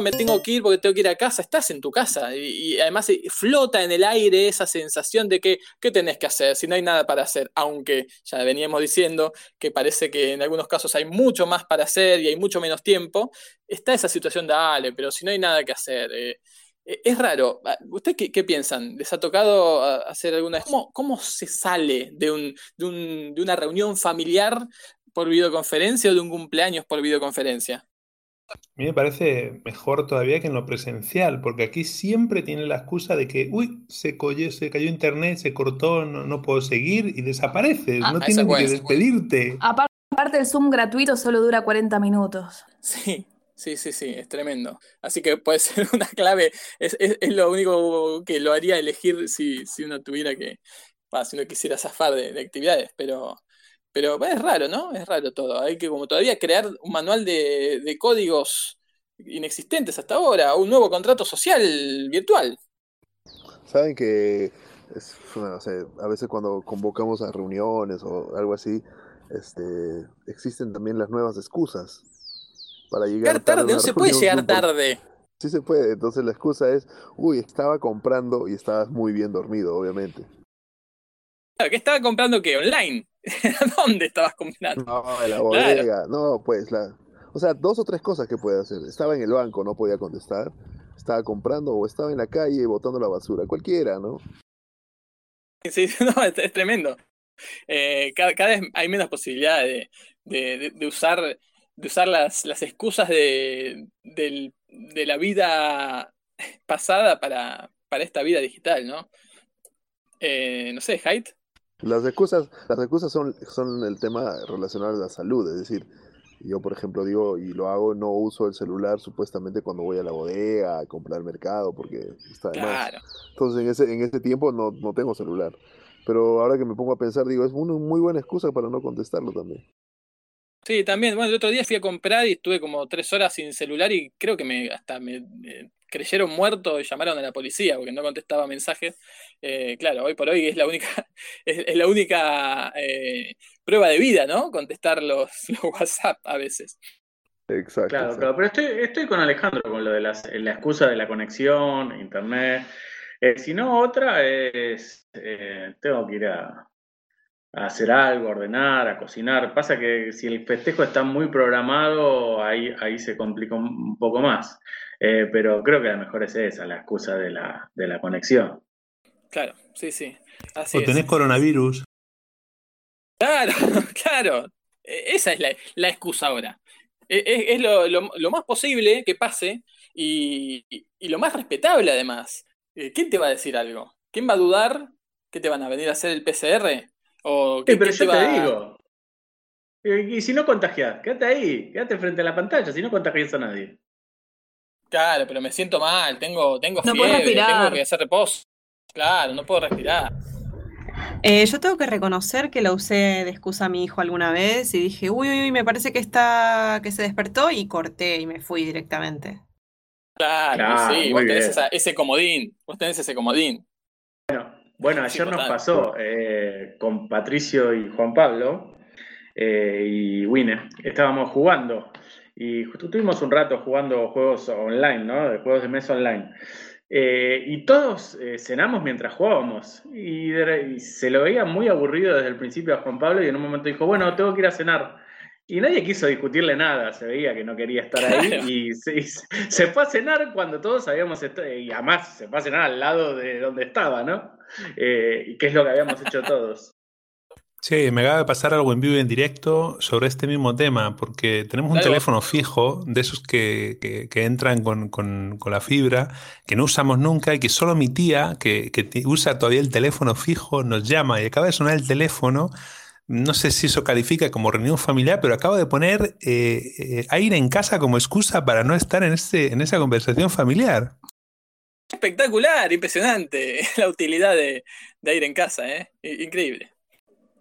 me tengo que ir porque tengo que ir a casa, estás en tu casa y, además eh, flota en el aire esa sensación de que, ¿qué tenés que hacer si no hay nada para hacer? Aunque ya veníamos diciendo que parece que en algunos casos hay mucho más para hacer y hay mucho menos tiempo, está esa situación de, dale, pero si no hay nada que hacer. Eh, eh, es raro. Ah, ¿Ustedes qué, piensan? ¿Les ha tocado ah, hacer alguna... ¿Cómo, cómo se sale de, un, de, un, de una reunión familiar por videoconferencia o de un cumpleaños por videoconferencia? A mí me parece mejor todavía que en lo presencial, porque aquí siempre tiene la excusa de que, uy, se, cayó, se cayó internet, se cortó, no, puedo seguir y desapareces, ah, no tienes que despedirte. Aparte, el Zoom gratuito solo dura 40 minutos. Sí, Sí, sí, sí, es tremendo. Así que puede ser una clave, es, lo único que lo haría elegir si, uno tuviera que, si uno quisiera zafar de, actividades, pero, pero es raro, ¿no? Es raro todo. Hay que como todavía crear un manual de, códigos inexistentes hasta ahora, un nuevo contrato social virtual. Saben que a veces cuando convocamos a reuniones o algo así, este, existen también las nuevas excusas para llegar tarde. no se puede llegar tarde. Sí se puede, entonces la excusa es, uy, estaba comprando y estabas muy bien dormido, obviamente. ¿Qué estaba comprando qué? ¿Online? ¿Dónde estabas comprando? No, en la bodega, no, pues la... O sea, dos o tres cosas que puede hacer. Estaba en el banco, no podía contestar. Estaba comprando o estaba en la calle botando la basura. Cualquiera, ¿no? Sí, no, es, tremendo. Eh, cada, vez hay menos posibilidad de, de, de usar de usar las, las excusas de, de, la vida pasada para, para esta vida digital, ¿no? Eh, no sé, Haidt. Las excusas, las excusas son, son el tema relacionado a la salud, es decir, yo por ejemplo digo, y lo hago, no uso el celular supuestamente cuando voy a la bodega a comprar mercado, porque está de claro. Entonces en ese, en ese tiempo no, no tengo celular. Pero ahora que me pongo a pensar, digo, es una muy buena excusa para no contestarlo también. Sí, también. Bueno, el otro día fui a comprar y estuve como tres horas sin celular y creo que me hasta me, creyeron muerto y llamaron a la policía porque no contestaba mensajes. Eh, claro, hoy por hoy es la única, es, la única eh, prueba de vida, ¿no? Contestar los, WhatsApp a veces. Exacto. Claro, pero estoy, estoy con Alejandro con lo de la excusa de la conexión, internet. Eh, si no, otra es, tengo que ir a, a hacer algo, a ordenar, a cocinar. Pasa que si el festejo está muy programado, ahí, ahí se complica un poco más. Eh, pero creo que la mejor es esa, la excusa de la, de la conexión. Claro, sí, sí. o tenés coronavirus. Claro, claro. E, esa es la, excusa ahora. E, e, es, lo, más posible que pase y, y, lo más respetable además. Eh, ¿Quién te va a decir algo? ¿Quién va a dudar que te van a venir a hacer el PCR? Pero yo te, digo. Y, si no contagias, quédate ahí, quédate frente a la pantalla, si no contagias a nadie. Claro, pero me siento mal, tengo, tengo fiebre, tengo que hacer reposo. Claro, no puedo respirar. Eh, yo tengo que reconocer que lo usé de excusa a mi hijo alguna vez y dije, uy, uy, me parece que está, que se despertó y corté y me fui directamente. Claro, sí, vos tenés ese comodín, vos tenés ese comodín. Bueno, bueno, ayer nos pasó eh, con Patricio y Juan Pablo eh, y Winne. Estábamos jugando y tuvimos un rato jugando juegos online, ¿no? De juegos de mesa online. Eh, y todos cenamos mientras jugábamos. Y, y, se lo veía muy aburrido desde el principio a Juan Pablo y en un momento dijo, bueno, tengo que ir a cenar. Y nadie quiso discutirle nada, se veía que no quería estar ahí y se, fue a cenar cuando todos habíamos estado, y además se fue a cenar al lado de donde estaba, ¿no? Eh, y qué es lo que habíamos hecho todos. Sí, me acaba de pasar algo en vivo y en directo sobre este mismo tema, porque tenemos un teléfono fijo de esos que, que, entran con, con, con, la fibra, que no usamos nunca y que solo mi tía, que, que usa todavía el teléfono fijo, nos llama y acaba de sonar el teléfono no sé si eso califica como reunión familiar, pero acabo de poner eh, eh, aire en casa como excusa para no estar en, este, en esa conversación familiar. Espectacular, impresionante la utilidad de, de aire en casa, ¿eh? Increíble.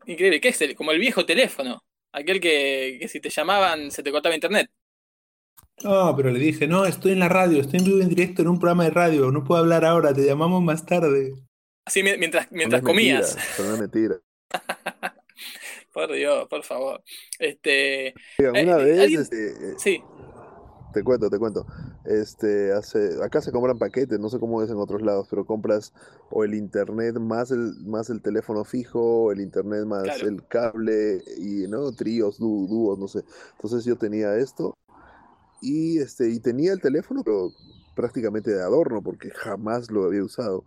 Increíble. ¿Qué es? El, como el viejo teléfono, aquel que, que si te llamaban se te cortaba internet. No, pero le dije, no, estoy en la radio, estoy en vivo en directo en un programa de radio, no puedo hablar ahora, te llamamos más tarde. Así mientras, mientras comías. Mentira, no es mentira. por Dios, por favor. Este, una eh, vez, ¿alguien- este, Sí, te cuento, te cuento. Este, hace, acá se compran paquetes, no sé cómo es en otros lados, pero compras o el internet más el, más el teléfono fijo, o el internet más Claro. el cable, y no, tríos, dú- dúos, no sé. Entonces yo tenía esto, y este, y tenía el teléfono, pero prácticamente de adorno, porque jamás lo había usado.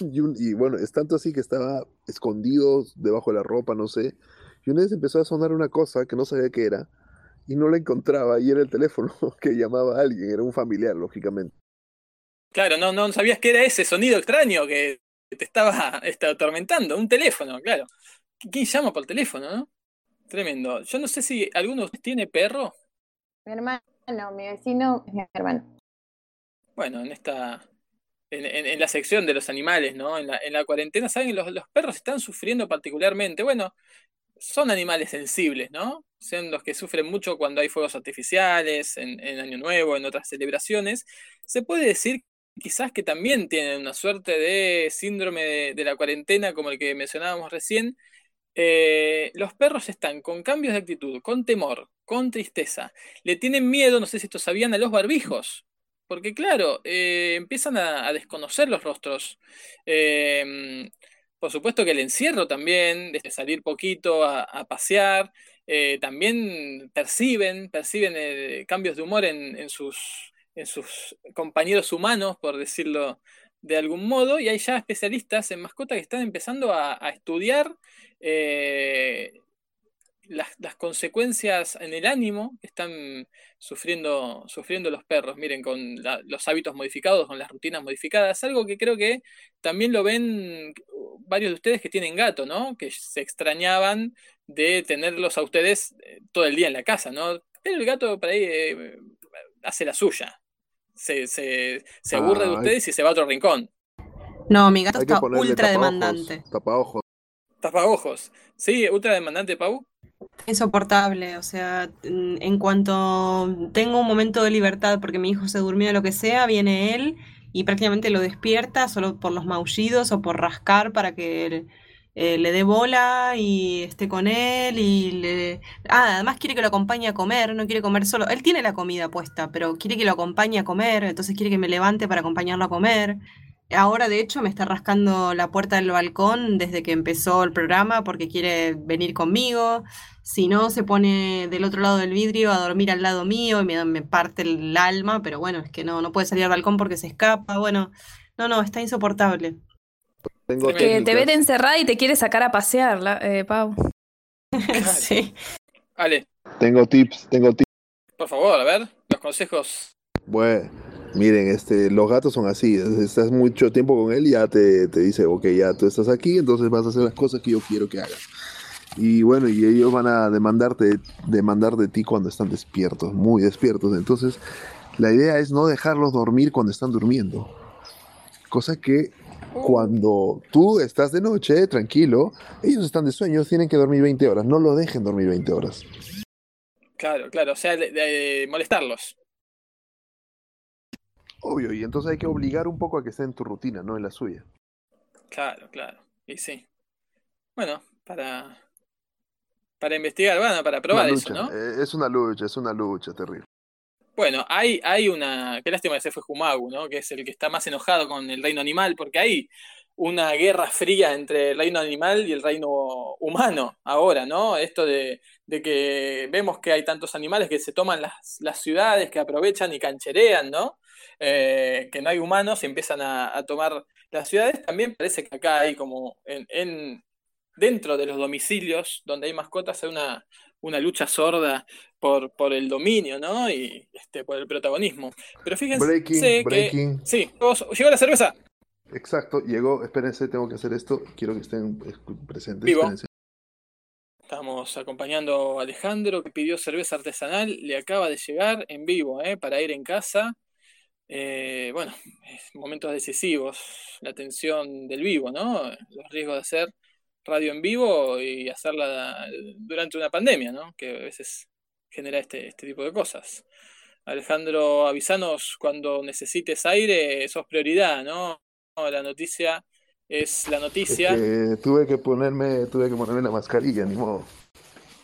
Y, un- y bueno, es tanto así que estaba escondido debajo de la ropa, no sé. Y una vez empezó a sonar una cosa que no sabía qué era, y no la encontraba, y era el teléfono que llamaba a alguien, era un familiar, lógicamente. claro, no, no sabías que era ese sonido extraño que te estaba, estaba atormentando, un teléfono, claro. ¿Quién llama por teléfono, no? Tremendo. Yo no sé si alguno de ustedes tiene perro. Mi hermano, mi vecino es mi hermano. Bueno, en esta. En, en- en la sección de los animales, ¿no? En la, en la cuarentena, ¿saben? Los, los perros están sufriendo particularmente. Bueno, son animales sensibles, ¿no? Son los que sufren mucho cuando hay fuegos artificiales, en, Año Nuevo, en otras celebraciones. Se puede decir quizás que también tienen una suerte de síndrome de, la cuarentena, como el que mencionábamos recién. Eh, los perros están con cambios de actitud, con temor, con tristeza. Le tienen miedo, no sé si esto sabían, a los barbijos. Porque claro, eh, empiezan a, a desconocer los rostros. Eh, por supuesto que el encierro también, de salir poquito a, pasear, eh, también perciben, perciben eh, cambios de humor en, sus, en sus compañeros humanos, por decirlo de algún modo, y hay ya especialistas en mascotas que están empezando a, a estudiar eh, las, las consecuencias en el ánimo que están sufriendo, sufriendo los perros, miren, con la- los hábitos modificados, con las rutinas modificadas, algo que creo que también lo ven varios de ustedes que tienen gato, ¿no? Que se extrañaban de tenerlos a ustedes eh, todo el día en la casa, ¿no? Pero el gato por ahí eh, hace la suya. Se, se, se aburre de Ay. ustedes y se va a otro rincón. No, mi gato está ultra tapaojos, demandante. tapaojos. Tapaojos. Sí, ultra demandante, Pau. Insoportable, o sea, mm, en cuanto tengo un momento de libertad porque mi hijo se durmió o lo que sea, viene él y prácticamente lo despierta solo por los maullidos o por rascar para que él, eh, le dé bola y esté con él y le... Ah, además quiere que lo acompañe a comer, no quiere comer solo. Él tiene la comida puesta, pero quiere que lo acompañe a comer, entonces quiere que me levante para acompañarlo a comer. Ahora, de hecho, me está rascando la puerta del balcón desde que empezó el programa porque quiere venir conmigo. Si no, se pone del otro lado del vidrio a dormir al lado mío y me, me parte el alma, pero bueno, es que no, no puede salir al balcón porque se escapa. Bueno, no, no, está insoportable. Tengo Que te ven encerrada y te quiere sacar a pasear, la- eh, Pau. Sí. Ale, Tengo tips, tengo tips. por favor, a ver, los consejos. Bueno, miren, este, los gatos son así. es- Estás mucho tiempo con él ya te, te dice, ok, ya tú estás aquí, entonces vas a hacer las cosas que yo quiero que hagas. Y bueno, y ellos van a demandarte, demandar de ti cuando están despiertos, muy despiertos. Entonces, la idea es no dejarlos dormir cuando están durmiendo. Cosa que cuando tú estás de noche, tranquilo, ellos están de sueño, tienen que dormir 20 horas. No lo dejen dormir 20 horas. Claro, claro, o sea, de molestarlos. Obvio, y entonces hay que obligar un poco a que esté en tu rutina, no en la suya. Claro, claro. Y sí. Bueno, para, para investigar, bueno, para probar eso, ¿no? eh, es una lucha, es una lucha terrible. Bueno, hay, hay una. Qué lástima que se fue Humagu, ¿no? Que es el que está más enojado con el reino animal, porque hay una guerra fría entre el reino animal y el reino humano ahora, ¿no? Esto de, de que vemos que hay tantos animales que se toman las, las ciudades, que aprovechan y cancherean, ¿no? Eh, que no hay humanos y empiezan a, a tomar las ciudades. También parece que acá hay como en, en- dentro de los domicilios donde hay mascotas hay una, una lucha sorda por, por el dominio, ¿no? Y este, por el protagonismo. Pero fíjense Breaking, que. breaking. Sí, llegó la cerveza. Exacto, llegó, espérense, tengo que hacer esto, quiero que estén escu- presentes. Vivo. espérense. Estamos acompañando a Alejandro que pidió cerveza artesanal, le acaba de llegar en vivo ¿eh? para ir en casa. Eh, bueno, momentos decisivos, la tensión del vivo, ¿no? Los riesgos de hacer radio en vivo y hacerla durante una pandemia, ¿no? Que a veces genera este, este tipo de cosas. Alejandro, avisanos cuando necesites aire, sos prioridad, ¿no? La noticia es la noticia. tuve que ponerme, tuve que ponerme la mascarilla, ni modo.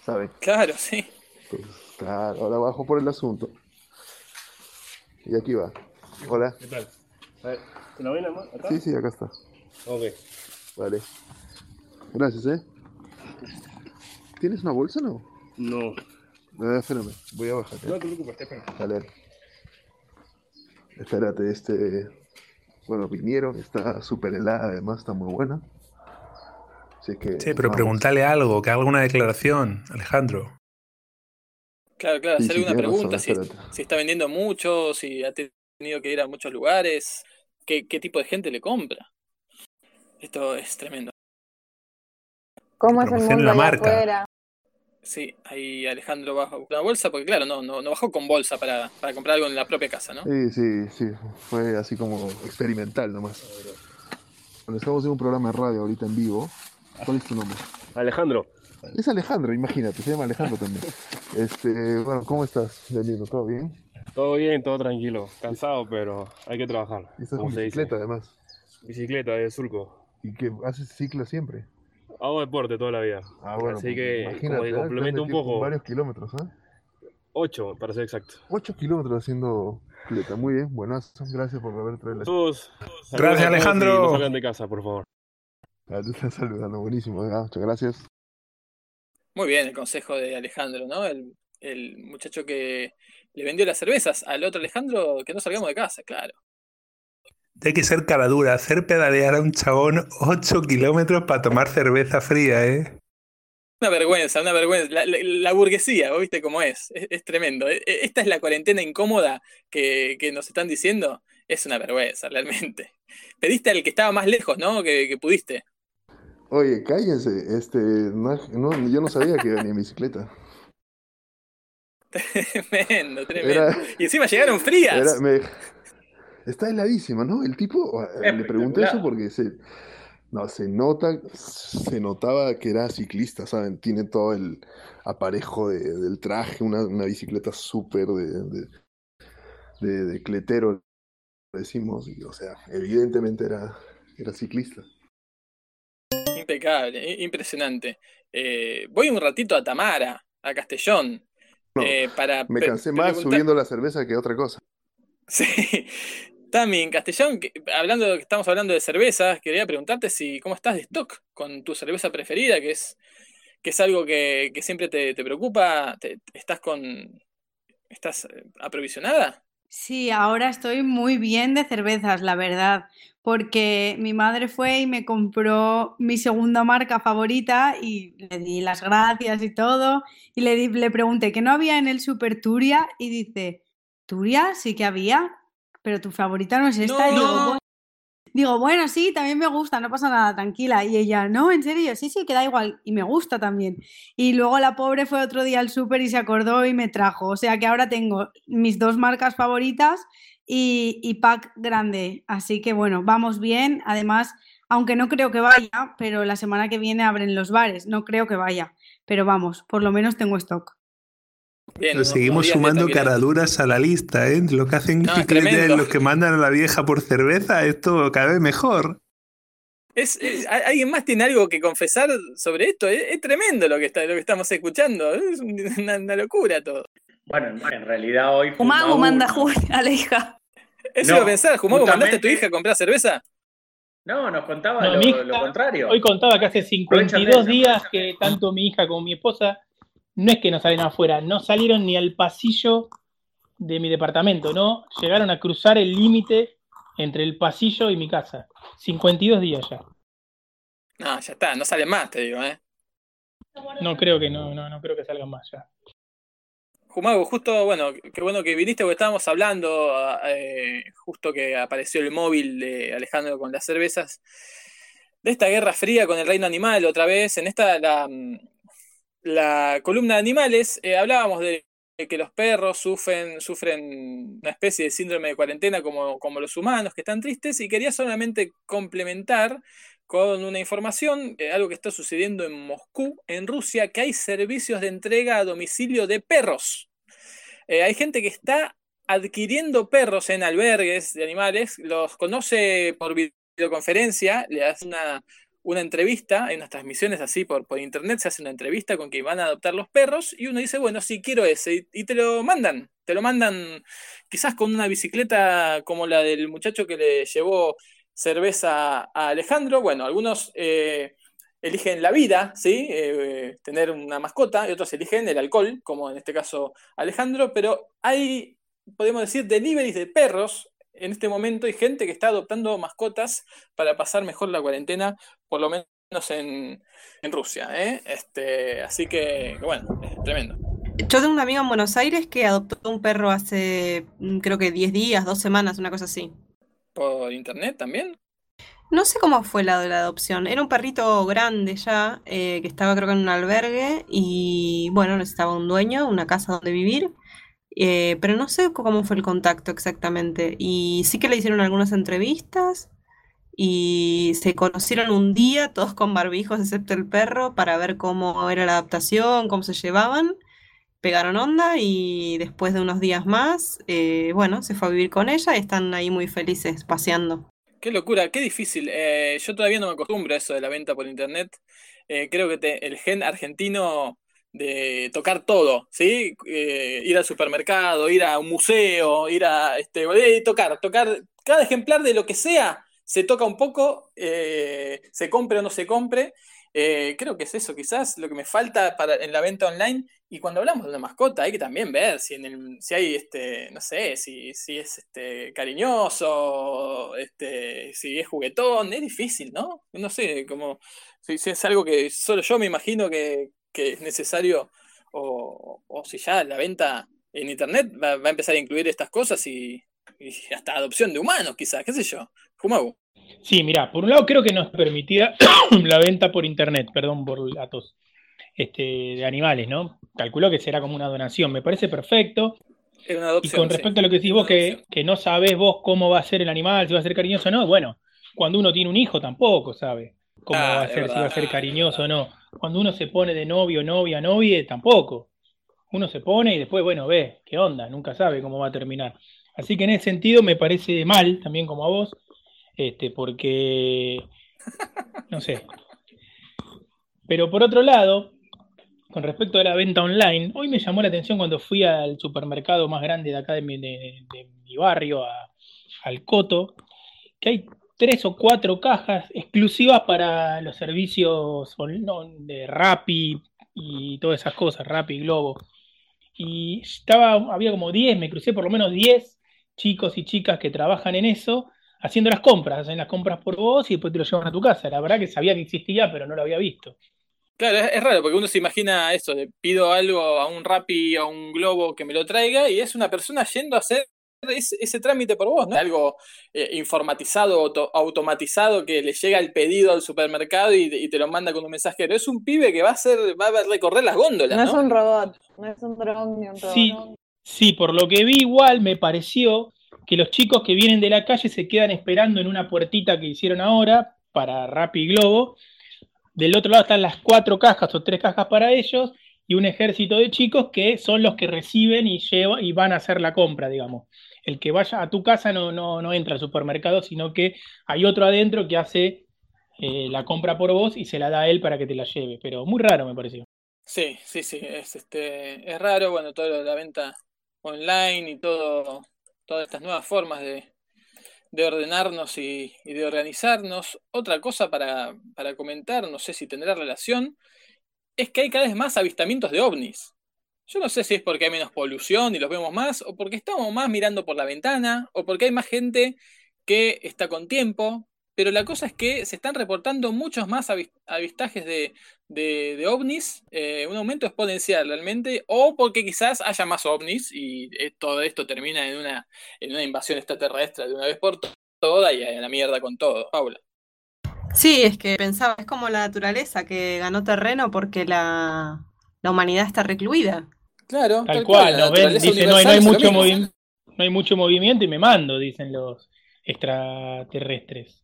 ¿Sabes? Claro, sí. Pues, claro, ahora bajo por el asunto. Y aquí va. Hola. ¿Qué tal? ¿Te lo ven acá? Sí, sí, acá está. Ok. Vale. Gracias, ¿eh? ¿Tienes una bolsa no? No. Eh, espérame, voy a bajar. No te preocupes, espero. Dale. Espérate, este. Bueno, vinieron, está súper helada, además está muy buena. Así que, sí, pero pregúntale algo, que haga alguna declaración, Alejandro. Claro, claro, hacerle una pregunta, si, si, está vendiendo mucho, si ha tenido que ir a muchos lugares, qué, qué tipo de gente le compra. Esto es tremendo. ¿Cómo es el mundo la marca. afuera? Sí, ahí Alejandro bajó una bolsa, porque claro, no, no, no bajó con bolsa para, para, comprar algo en la propia casa, ¿no? Sí, sí, sí, fue así como experimental nomás. Bueno, estamos en un programa de radio ahorita en vivo. ¿Cuál es tu nombre? Alejandro. Es Alejandro, imagínate, se llama Alejandro también. Este, bueno, ¿cómo estás, Danilo? ¿Todo bien? Todo bien, todo tranquilo. Cansado, pero hay que trabajar. Y estás en bicicleta, además. Bicicleta de surco. ¿Y que haces ciclo siempre? Hago deporte toda la vida. Ah, bueno. Así que, como que ¿eh? complemento un poco. Varios kilómetros, ¿eh? Ocho, para ser exacto. Ocho kilómetros haciendo bicicleta. Muy bien, buenas. Gracias por haber traído la... Todos. Gracias, Alejandro. No salgan de casa, por favor. Ah, te están saludando, buenísimo. Muchas gracias. Muy bien el consejo de Alejandro, ¿no? El, el muchacho que le vendió las cervezas al otro Alejandro, que no salgamos de casa, claro. Hay que ser cara dura, hacer pedalear a un chabón 8 kilómetros para tomar cerveza fría, ¿eh? Una vergüenza, una vergüenza. La, burguesía, ¿viste cómo es? es? tremendo. E, e, esta es la cuarentena incómoda que, que, nos están diciendo. Es una vergüenza, realmente. Pediste al que estaba más lejos, ¿no? Que, que pudiste. Oye, cállense. Este, no, yo no sabía que venía en bicicleta. Tremendo, tremendo. y encima llegaron frías. Está heladísima, ¿no? El tipo, eh, le pregunté eso porque se, no, se nota, se notaba que era ciclista, ¿saben? Tiene todo el aparejo de, del traje, una, una bicicleta súper de, de, de, cletero, decimos, y, o sea, evidentemente era, era ciclista. Impecable, impresionante. Eh, voy un ratito a Tamara, a Castellón. eh, para me cansé más subiendo la cerveza que otra cosa. Sí, Tami, en Castellón, hablando, estamos hablando de cervezas, quería preguntarte si cómo estás de stock con tu cerveza preferida, que es, que es algo que, que siempre te, te preocupa. ¿Estás con. ¿Estás eh, aprovisionada? Sí, ahora estoy muy bien de cervezas, la verdad, porque mi madre fue y me compró mi segunda marca favorita y le di las gracias y todo, y le, di, le pregunté que no había en el Super Turia y dice, Turia sí que había, pero tu favorita no es esta. No, y digo, bueno, sí, también me gusta, no pasa nada, tranquila. Y ella, no, en serio, sí, sí, queda igual. Y me gusta también. Y luego la pobre fue otro día al súper y se acordó y me trajo. O sea que ahora tengo mis dos marcas favoritas y, y pack grande. Así que bueno, vamos bien. Además, aunque no creo que vaya, pero la semana que viene abren los bares. No creo que vaya. Pero vamos, por lo menos tengo stock. Bien, seguimos sumando caraduras a la lista, ¿eh? Lo que hacen no, los que mandan a la vieja por cerveza, esto cada vez mejor. Es, ¿Alguien más tiene algo que confesar sobre esto? Es, tremendo lo que, está, lo que estamos escuchando. Es una, locura todo. Bueno, en realidad hoy. Jumago manda a la hija. Eso iba a pensar, Jumago, ¿mandaste a tu hija a comprar cerveza? No, nos contaba no, lo, hija, lo, contrario. Hoy contaba que hace 52 días que tanto mi hija como mi esposa no es que no salen afuera, no salieron ni al pasillo de mi departamento, no llegaron a cruzar el límite entre el pasillo y mi casa. 52 días ya. No, ya está, no salen más, te digo, ¿eh? No creo que no, no, no creo que salgan más ya. Jumago, justo, bueno, qué bueno que viniste porque estábamos hablando, eh, justo que apareció el móvil de Alejandro con las cervezas, de esta guerra fría con el reino animal otra vez. En esta, la, la columna de animales, eh, hablábamos de que los perros sufren, sufren una especie de síndrome de cuarentena como, como los humanos, que están tristes, y quería solamente complementar con una información, eh, algo que está sucediendo en Moscú, en Rusia, que hay servicios de entrega a domicilio de perros. Eh, hay gente que está adquiriendo perros en albergues de animales, los conoce por videoconferencia, le hace una, una entrevista, en unas transmisiones así por, por internet, se hace una entrevista con que van a adoptar los perros y uno dice, bueno, sí, quiero ese, y, te lo mandan, te lo mandan quizás con una bicicleta como la del muchacho que le llevó cerveza a Alejandro, bueno, algunos eh, eligen la vida, ¿sí? Eh, tener una mascota, y otros eligen el alcohol, como en este caso Alejandro, pero hay, podemos decir, deliveries de perros en este momento hay gente que está adoptando mascotas para pasar mejor la cuarentena, por lo menos en, Rusia. ¿eh? Este, así que, bueno, es tremendo. Yo tengo un amigo en Buenos Aires que adoptó un perro hace, mm, creo que 10 días, dos semanas, una cosa así. ¿Por internet también? No sé cómo fue la de la adopción. Era un perrito grande ya, eh, que estaba creo que en un albergue y bueno, necesitaba un dueño, una casa donde vivir. Eh, pero no sé cómo fue el contacto exactamente. Y sí que le hicieron algunas entrevistas y se conocieron un día, todos con barbijos excepto el perro, para ver cómo era la adaptación, cómo se llevaban. Pegaron onda y después de unos días más, eh, bueno, se fue a vivir con ella y están ahí muy felices paseando. Qué locura, qué difícil. Eh, yo todavía no me acostumbro a eso de la venta por internet. creo que el gen argentino de tocar todo, ¿sí? Eh, ir al supermercado, ir a un museo, ir a este, eh, tocar, tocar cada ejemplar de lo que sea, se toca un poco, eh, se compre o no se compre. creo que es eso, quizás lo que me falta para, en la venta online. Y cuando hablamos de una mascota, hay que también ver si, en el, si hay, este, no sé, si, si es este, cariñoso, este, si es juguetón, es difícil, ¿no? No sé, como si, si es algo que solo yo me imagino que, que es necesario, o, si ya la venta en Internet va, a empezar a incluir estas cosas y, hasta adopción de humanos, quizás, qué sé yo. Fumago. Sí, mira, por un lado creo que nos permitía la venta por Internet, perdón por datos, este, de animales, ¿no? Calculo que será como una donación, me parece perfecto. y con respecto a lo que decís vos, que, que, no sabés vos cómo va a ser el animal, si va a ser cariñoso o no, bueno, cuando uno tiene un hijo tampoco sabe cómo ah, va a ser, si va a ser cariñoso o no. Cuando uno se pone de novio, novia, novia, tampoco. Uno se pone y después, bueno, ve, qué onda, nunca sabe cómo va a terminar. Así que en ese sentido me parece mal, también como a vos, este, porque, no sé. Pero por otro lado, con respecto a la venta online, hoy me llamó la atención cuando fui al supermercado más grande de acá de mi, barrio, al Coto, que hay tres o cuatro cajas exclusivas para los servicios de Rappi y todas esas cosas, Rappi, Globo. Y estaba, había como 10, me crucé por lo menos 10 chicos y chicas que trabajan en eso, haciendo las compras, hacen las compras por vos y después te lo llevan a tu casa. La verdad que sabía que existía, pero no lo había visto. Claro, es, raro porque uno se imagina eso, de pido algo a un Rappi, a un Globo que me lo traiga y es una persona yendo a hacer ese, trámite por vos, ¿no? Algo eh, informatizado, automatizado que le llega el pedido al supermercado y, te lo manda con un mensajero. Es un pibe que va a hacer, va a recorrer las góndolas. No, es un robot, no es un dron ni un robot. Sí, sí, por lo que vi igual me pareció que los chicos que vienen de la calle se quedan esperando en una puertita que hicieron ahora para Rappi Globo. Del otro lado están las cuatro cajas o tres cajas para ellos y un ejército de chicos que son los que reciben y llevan y van a hacer la compra, digamos el que vaya a tu casa no, no, entra al supermercado, sino que hay otro adentro que hace eh, la compra por vos y se la da a él para que te la lleve. Pero muy raro me pareció. Sí, sí, sí, es, este, es raro, bueno, toda la venta online y todo, todas estas nuevas formas de, ordenarnos y, de organizarnos. Otra cosa para, para comentar, no sé si tendrá relación, es que hay cada vez más avistamientos de ovnis. Yo no sé si es porque hay menos polución y los vemos más, o porque estamos más mirando por la ventana, o porque hay más gente que está con tiempo, pero la cosa es que se están reportando muchos más avistajes de, ovnis, eh, un aumento exponencial realmente, o porque quizás haya más ovnis y eh, todo esto termina en una, en una invasión extraterrestre de una vez por todas y a la mierda con todo. Paula. Sí, es que pensaba, es como la naturaleza que ganó terreno porque la, la humanidad está recluida. Claro, Tal, tal cual, ven, dice, no, hay- no mucho mismo". movi- no hay mucho movimiento y me mando, dicen los extraterrestres.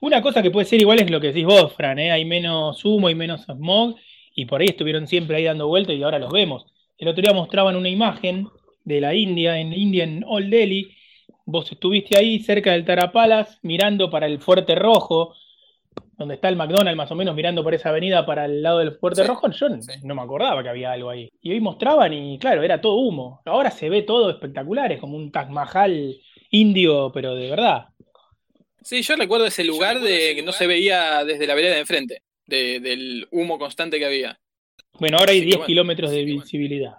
Una cosa que puede ser igual es lo que decís vos, Fran, ¿eh? hay menos humo y menos smog, y por ahí estuvieron siempre ahí dando vueltas y ahora los vemos. El otro día mostraban una imagen de la India, en India, en Old Delhi, vos estuviste ahí cerca del Tara Palace, mirando para el Fuerte Rojo, donde está el McDonald's más o menos mirando por esa avenida para el lado del Fuerte Sí, Rojo, yo sí. no me acordaba que había algo ahí. Y hoy mostraban y claro, era todo humo. Ahora se ve todo espectacular, es como un Taj Mahal indio, pero de verdad. Sí, yo recuerdo ese lugar de que no se veía desde la vereda de enfrente, de- del humo constante que había. Bueno, ahora hay Así que 10 bueno, kilómetros de visibilidad.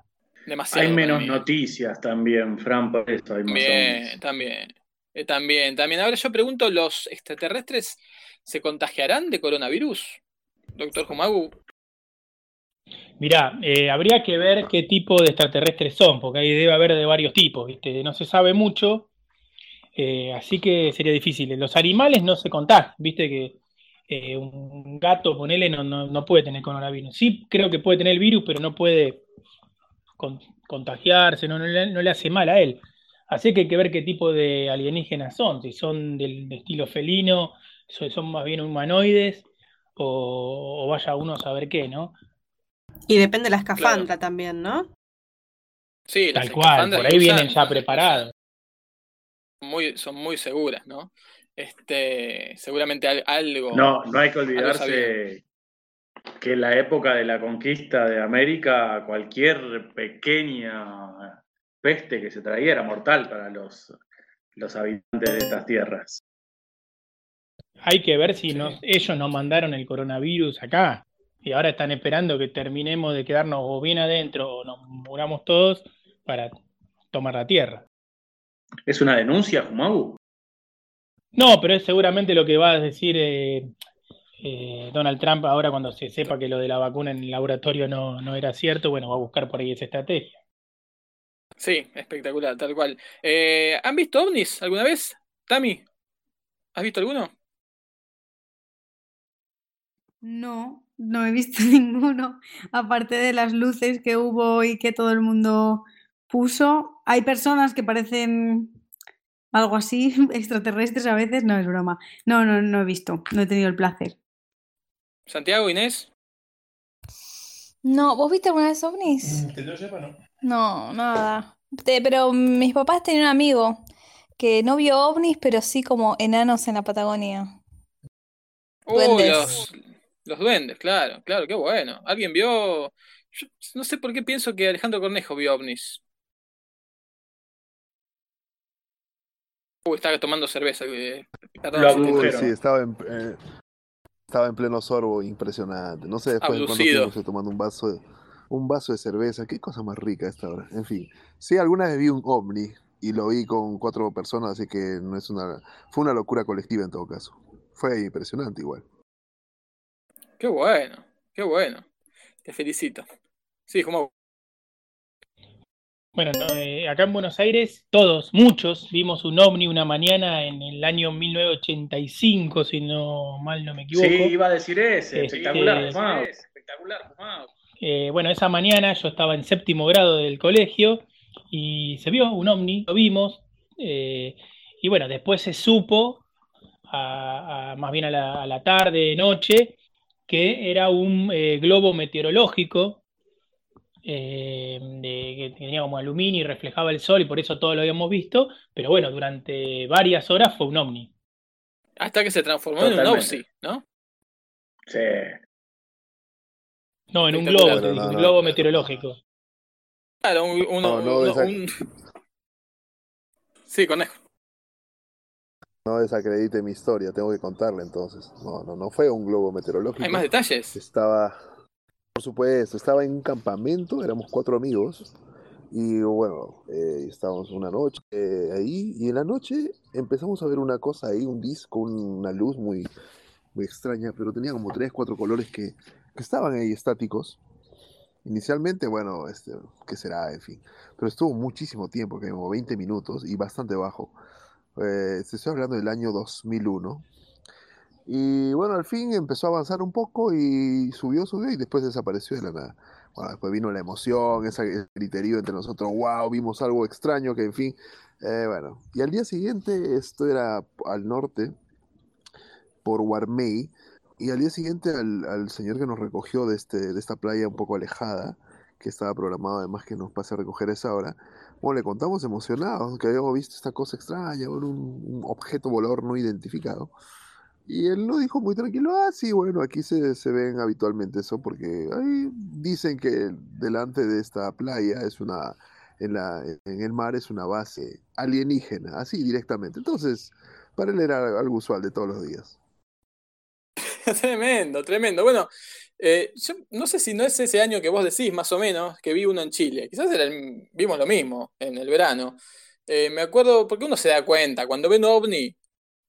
Demasiado. Hay menos noticias también, Fran, por eso hay más También, también. Eh, también, también. Ahora yo pregunto, ¿los extraterrestres se contagiarán de coronavirus? Doctor Jumagu. Mirá, eh, habría que ver qué tipo de extraterrestres son, porque ahí debe haber de varios tipos, ¿viste? No se sabe mucho, eh, así que sería difícil. Los animales no se contagian, ¿viste? Que eh, un gato, ponele, no, no, puede tener coronavirus. Sí, creo que puede tener el virus, pero no puede con- contagiarse, no, le, no le hace mal a él. Así que hay que ver qué tipo de alienígenas son, si son del, de estilo felino, son más bien humanoides, o, o vaya uno a saber qué, ¿no? Y depende de la escafandra también, ¿no? Sí, las Tal cual, por ahí vienen usan ya preparados. muy, son muy seguras, ¿no? Este, seguramente al- algo. No, no hay que olvidarse que en la época de la conquista de América, cualquier pequeña peste que se traía era mortal para los, los habitantes de estas tierras. Hay que ver si nos- ellos nos mandaron el coronavirus acá y ahora están esperando que terminemos de quedarnos o bien adentro o nos muramos todos para tomar la tierra. ¿Es una denuncia, Jumagu? No, pero es seguramente lo que va a decir eh, eh, Donald Trump ahora cuando se sepa que lo de la vacuna en el laboratorio no, no era cierto, bueno, va a buscar por ahí esa estrategia. Sí, espectacular, tal cual. Eh, ¿Han visto ovnis alguna vez? Tami, ¿has visto alguno? No, no he visto ninguno. Aparte de las luces que hubo y que todo el mundo puso, hay personas que parecen algo así, extraterrestres a veces, no es broma. No, no, no he visto, no he tenido el placer. Santiago, Inés. No, ¿vos viste alguna vez ovnis? Que yo sepa, no. No, nada. Te- pero mis papás tenían un amigo que no vio ovnis, pero sí como enanos en la Patagonia. Los, los duendes, claro, claro, qué bueno. ¿Alguien vio? Yo no sé por qué pienso que Alejandro Cornejo vio ovnis. Uh, estaba tomando cerveza. eh, Uy, Agujero. sí, estaba en, eh, estaba en pleno sorbo, impresionante. No sé después de cuánto Abducido. tiempo estoy tomando un vaso de, un vaso de cerveza. Qué cosa más rica esta hora. En fin, sí, alguna vez vi un ovni y lo vi con cuatro personas, así que no es una, fue una locura colectiva en todo caso. Fue impresionante igual. Qué bueno, qué bueno. Te felicito. Sí, como Bueno, no, eh, acá en Buenos Aires, todos, muchos, vimos un ovni una mañana en el año 1985, si no mal no me equivoco. Sí, iba a decir ese. Este- Espectacular, Jumagu. Espectacular, Jumagu. Eh, bueno, esa mañana yo estaba en séptimo grado del colegio y se vio un ovni, lo vimos, eh, y bueno, después se supo, a- a- más bien a la, a la tarde, noche, que era un eh, globo meteorológico eh, de- que tenía como aluminio y reflejaba el sol y por eso todos lo habíamos visto, pero bueno, durante varias horas fue un ovni. hasta que se transformó en un. OVSI, ¿no? Sí. No, en un globo, No, no, un no. globo meteorológico. Claro, un, un- Sí, Cornejo. No desacredite mi historia, tengo que contarla entonces. No, no, no fue un globo meteorológico. Hay más detalles. Estaba, por supuesto, estaba en un campamento, éramos cuatro amigos, y bueno, eh, estábamos una noche eh, ahí, y en la noche empezamos a ver una cosa ahí, un disco, una luz muy, muy extraña, pero tenía como tres, cuatro colores que, que estaban ahí estáticos. Inicialmente, bueno, este, ¿qué será? En fin. Pero estuvo muchísimo tiempo, que como 20 minutos y bastante bajo. Eh, te estoy hablando del año 2001. Y bueno, al fin empezó a avanzar un poco y subió, subió y después desapareció de la nada. Bueno, después vino la emoción, ese griterío entre nosotros, wow, vimos algo extraño que en fin, eh, bueno. Y al día siguiente, esto era al norte, por Warmey, y al día siguiente al, al señor que nos recogió de, este, de esta playa un poco alejada, que estaba programado además que nos pase a recoger esa hora, bueno, le contamos emocionados que habíamos visto esta cosa extraña, un, objeto volador no identificado. Y él lo dijo muy tranquilo, ah, sí, bueno, aquí se, se ven habitualmente eso, porque ahí dicen que delante de esta playa es una, en, la, en el mar es una base alienígena, así directamente. Entonces, para él era algo usual de todos los días. tremendo, tremendo. Bueno, eh, yo no sé si no es ese año que vos decís, más o menos, que vi uno en Chile. Quizás era el- vimos lo mismo en el verano. Eh, me acuerdo, porque uno se da cuenta, cuando ve un ovni,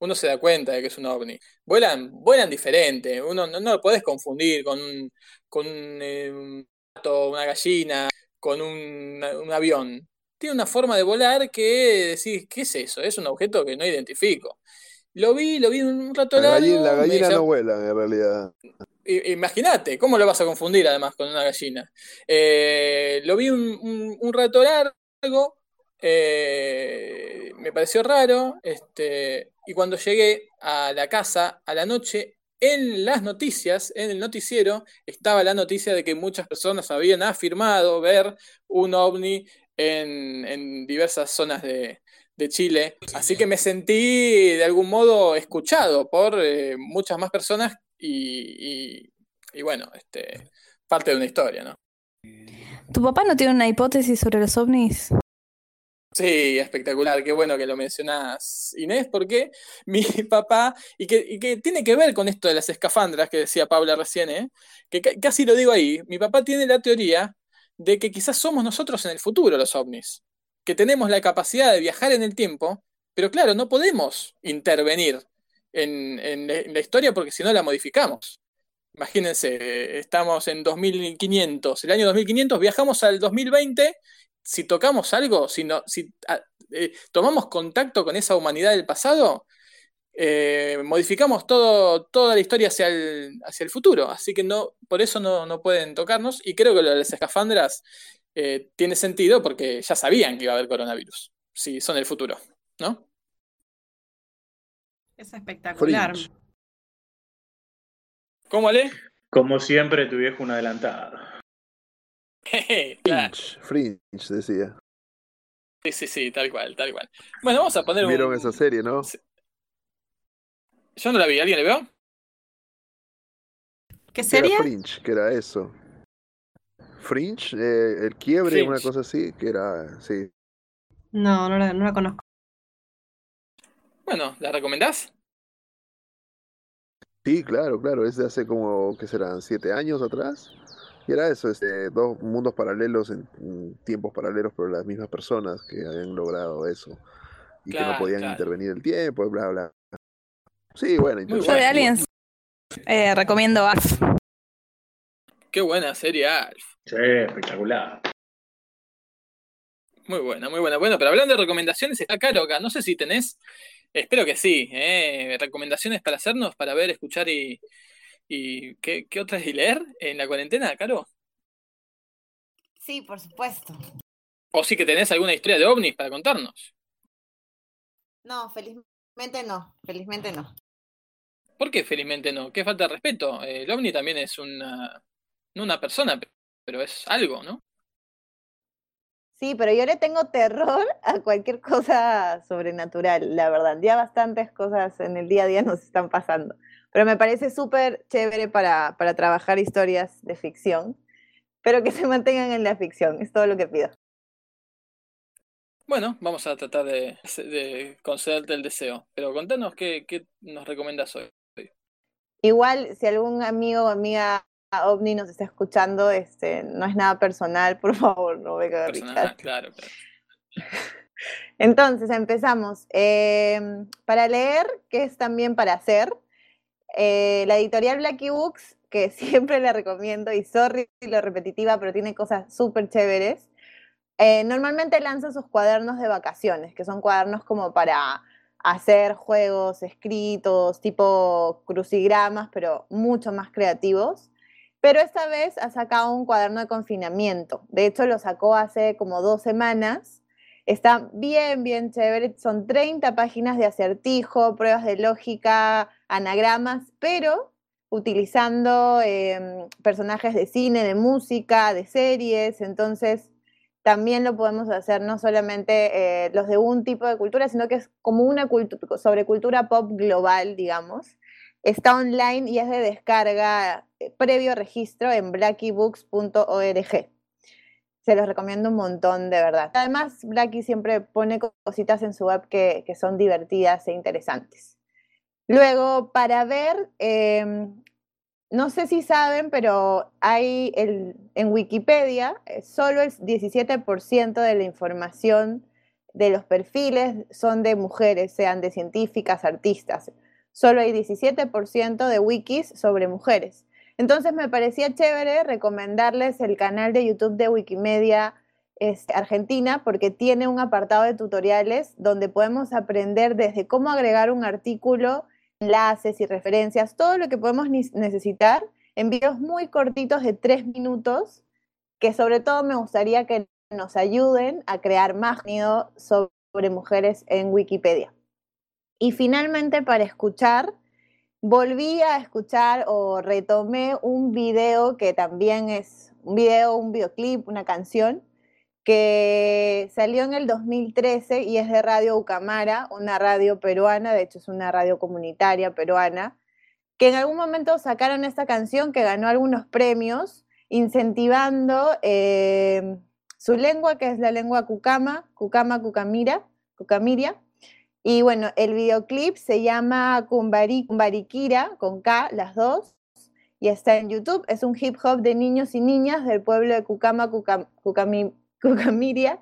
uno se da cuenta de que es un ovni. Vuelan, vuelan diferente, uno no, no lo podés confundir con un, con eh, un gato, una gallina, con un, un avión. Tiene una forma de volar que decís, ¿qué es eso? Es un objeto que no identifico. Lo vi, lo vi un rato La largo. gallina, la gallina no vuela en realidad. Imagínate, ¿cómo lo vas a confundir además con una gallina? Eh, lo vi un, un- un rato largo, eh, me pareció raro, este, y cuando llegué a la casa a la noche, en las noticias, en el noticiero, estaba la noticia de que muchas personas habían afirmado ver un ovni en, en diversas zonas de, de Chile. Así que me sentí de algún modo escuchado por eh, muchas más personas y, y- y bueno, este, parte de una historia, ¿no? ¿Tu papá no tiene una hipótesis sobre los ovnis? Sí, espectacular, qué bueno que lo mencionás, Inés, porque mi papá, y que, y que tiene que ver con esto de las escafandras que decía Paula recién, ¿eh? que ca- casi lo digo ahí, mi papá tiene la teoría de que quizás somos nosotros en el futuro los ovnis, que tenemos la capacidad de viajar en el tiempo, pero claro, no podemos intervenir en, la historia porque si no la modificamos. Imagínense, eh, estamos en 2500, el año 2500, viajamos al 2020, si tocamos algo, si, no, si ah, eh, tomamos contacto con esa humanidad del pasado, eh, modificamos todo, toda la historia hacia el, hacia el futuro. Así que no, por eso no, no pueden tocarnos. Y creo que lo de las escafandras tiene sentido porque ya sabían que iba a haber coronavirus. Si son el futuro, ¿no? Es espectacular. Fringe. ¿Cómo le? Como siempre, tu viejo un adelantado. Fringe, Fringe decía. Sí, sí, sí, tal cual, tal cual. Bueno, vamos a poner Vieron un. esa serie, ¿no? Yo no la vi, ¿alguien la vio? ¿Qué Era serie? Fringe, que era eso. Fringe, eh, el quiebre, una cosa así, que era, sí. No, no la, no la conozco. Bueno, ¿la recomendás? Sí, claro, claro, es de hace como, ¿qué serán? ¿Siete años atrás? Y era eso, este, dos mundos paralelos en, en tiempos paralelos, pero las mismas personas que habían logrado eso y que no podían claro. intervenir el tiempo, bla, bla. Sí, bueno, Muy Yo de. Aliens eh, recomiendo Alf. Qué buena serie, Alf. Sí, espectacular. Muy buena, muy buena. Bueno, pero hablando de recomendaciones, está Caro acá. No sé si tenés, espero que sí, ¿eh? recomendaciones para hacernos, para ver, escuchar y, y ¿qué, qué otras y leer en la cuarentena, Caro. Sí, por supuesto. O sí que tenés alguna historia de ovnis para contarnos. No, felizmente no, felizmente no. ¿Por qué felizmente no? ¿Qué falta de respeto? El ovni también es una, no una persona, pero es algo, ¿no? Sí, pero yo le tengo terror a cualquier cosa sobrenatural, la verdad. Ya bastantes cosas en el día a día nos están pasando. Pero me parece súper chévere para, para trabajar historias de ficción, pero que se mantengan en la ficción, es todo lo que pido. Bueno, vamos a tratar de, de concederte el deseo. Pero contanos qué, qué nos recomendas hoy. Igual, si algún amigo o amiga ovni nos está escuchando, este, no es nada personal, por favor, no venga a Personal, claro, claro. Entonces, empezamos. Eh, para leer, que es también para hacer, eh, la editorial Blacky Books, que siempre la recomiendo, y sorry lo repetitiva, pero tiene cosas súper chéveres, eh, normalmente lanza sus cuadernos de vacaciones, que son cuadernos como para hacer juegos escritos tipo crucigramas, pero mucho más creativos. Pero esta vez ha sacado un cuaderno de confinamiento. De hecho, lo sacó hace como dos semanas. Está bien, bien chévere. Son 30 páginas de acertijo, pruebas de lógica, anagramas, pero utilizando em, personajes de cine, de música, de series. Entonces, también lo podemos hacer no solamente eh, los de un tipo de cultura, sino que es como una sobre cultura pop global, digamos. Está online y es de descarga eh, previo registro en blackybooks.org. Se los recomiendo un montón, de verdad. Además, Blacky siempre pone cositas en su web que, son divertidas e interesantes. Luego, para ver, em, no sé si saben, pero hay en Wikipedia eh, solo el 17% de la información de los perfiles son de mujeres, sean de científicas, artistas. Solo hay 17% de wikis sobre mujeres. Entonces me parecía chévere recomendarles el canal de YouTube de Wikimedia este, Argentina porque tiene un apartado de tutoriales donde podemos aprender desde cómo agregar un artículo enlaces y referencias, todo lo que podemos necesitar en videos muy cortitos de tres minutos, que sobre todo me gustaría que nos ayuden a crear más contenido sobre mujeres en Wikipedia. Y finalmente, para escuchar, volví a escuchar o retomé un video que también es un video, un videoclip, una canción, que salió en el 2013 y es de Radio Ucamara, una radio peruana, de hecho es una radio comunitaria peruana, que en algún momento sacaron esta canción que ganó algunos premios, incentivando eh, su lengua, que es la lengua cucama, cucama, cucamira, cucamiria. Y bueno, el videoclip se llama Kumbari, Kumbarikira, con K, las dos, y está en YouTube. Es un hip hop de niños y niñas del pueblo de Cucama, Cucam, Cucamiria,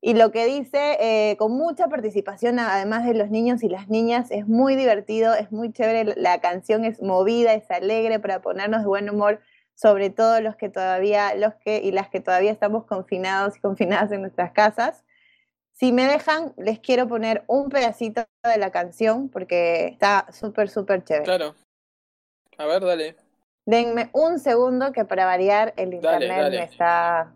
y lo que dice, eh, con mucha participación, además de los niños y las niñas, es muy divertido, es muy chévere, la canción es movida, es alegre para ponernos de buen humor, sobre todo los que todavía, los que y las que todavía estamos confinados y confinadas en nuestras casas. Si me dejan, les quiero poner un pedacito de la canción porque está súper, súper chévere. Claro. A ver, dale. Denme un segundo que para variar el internet me está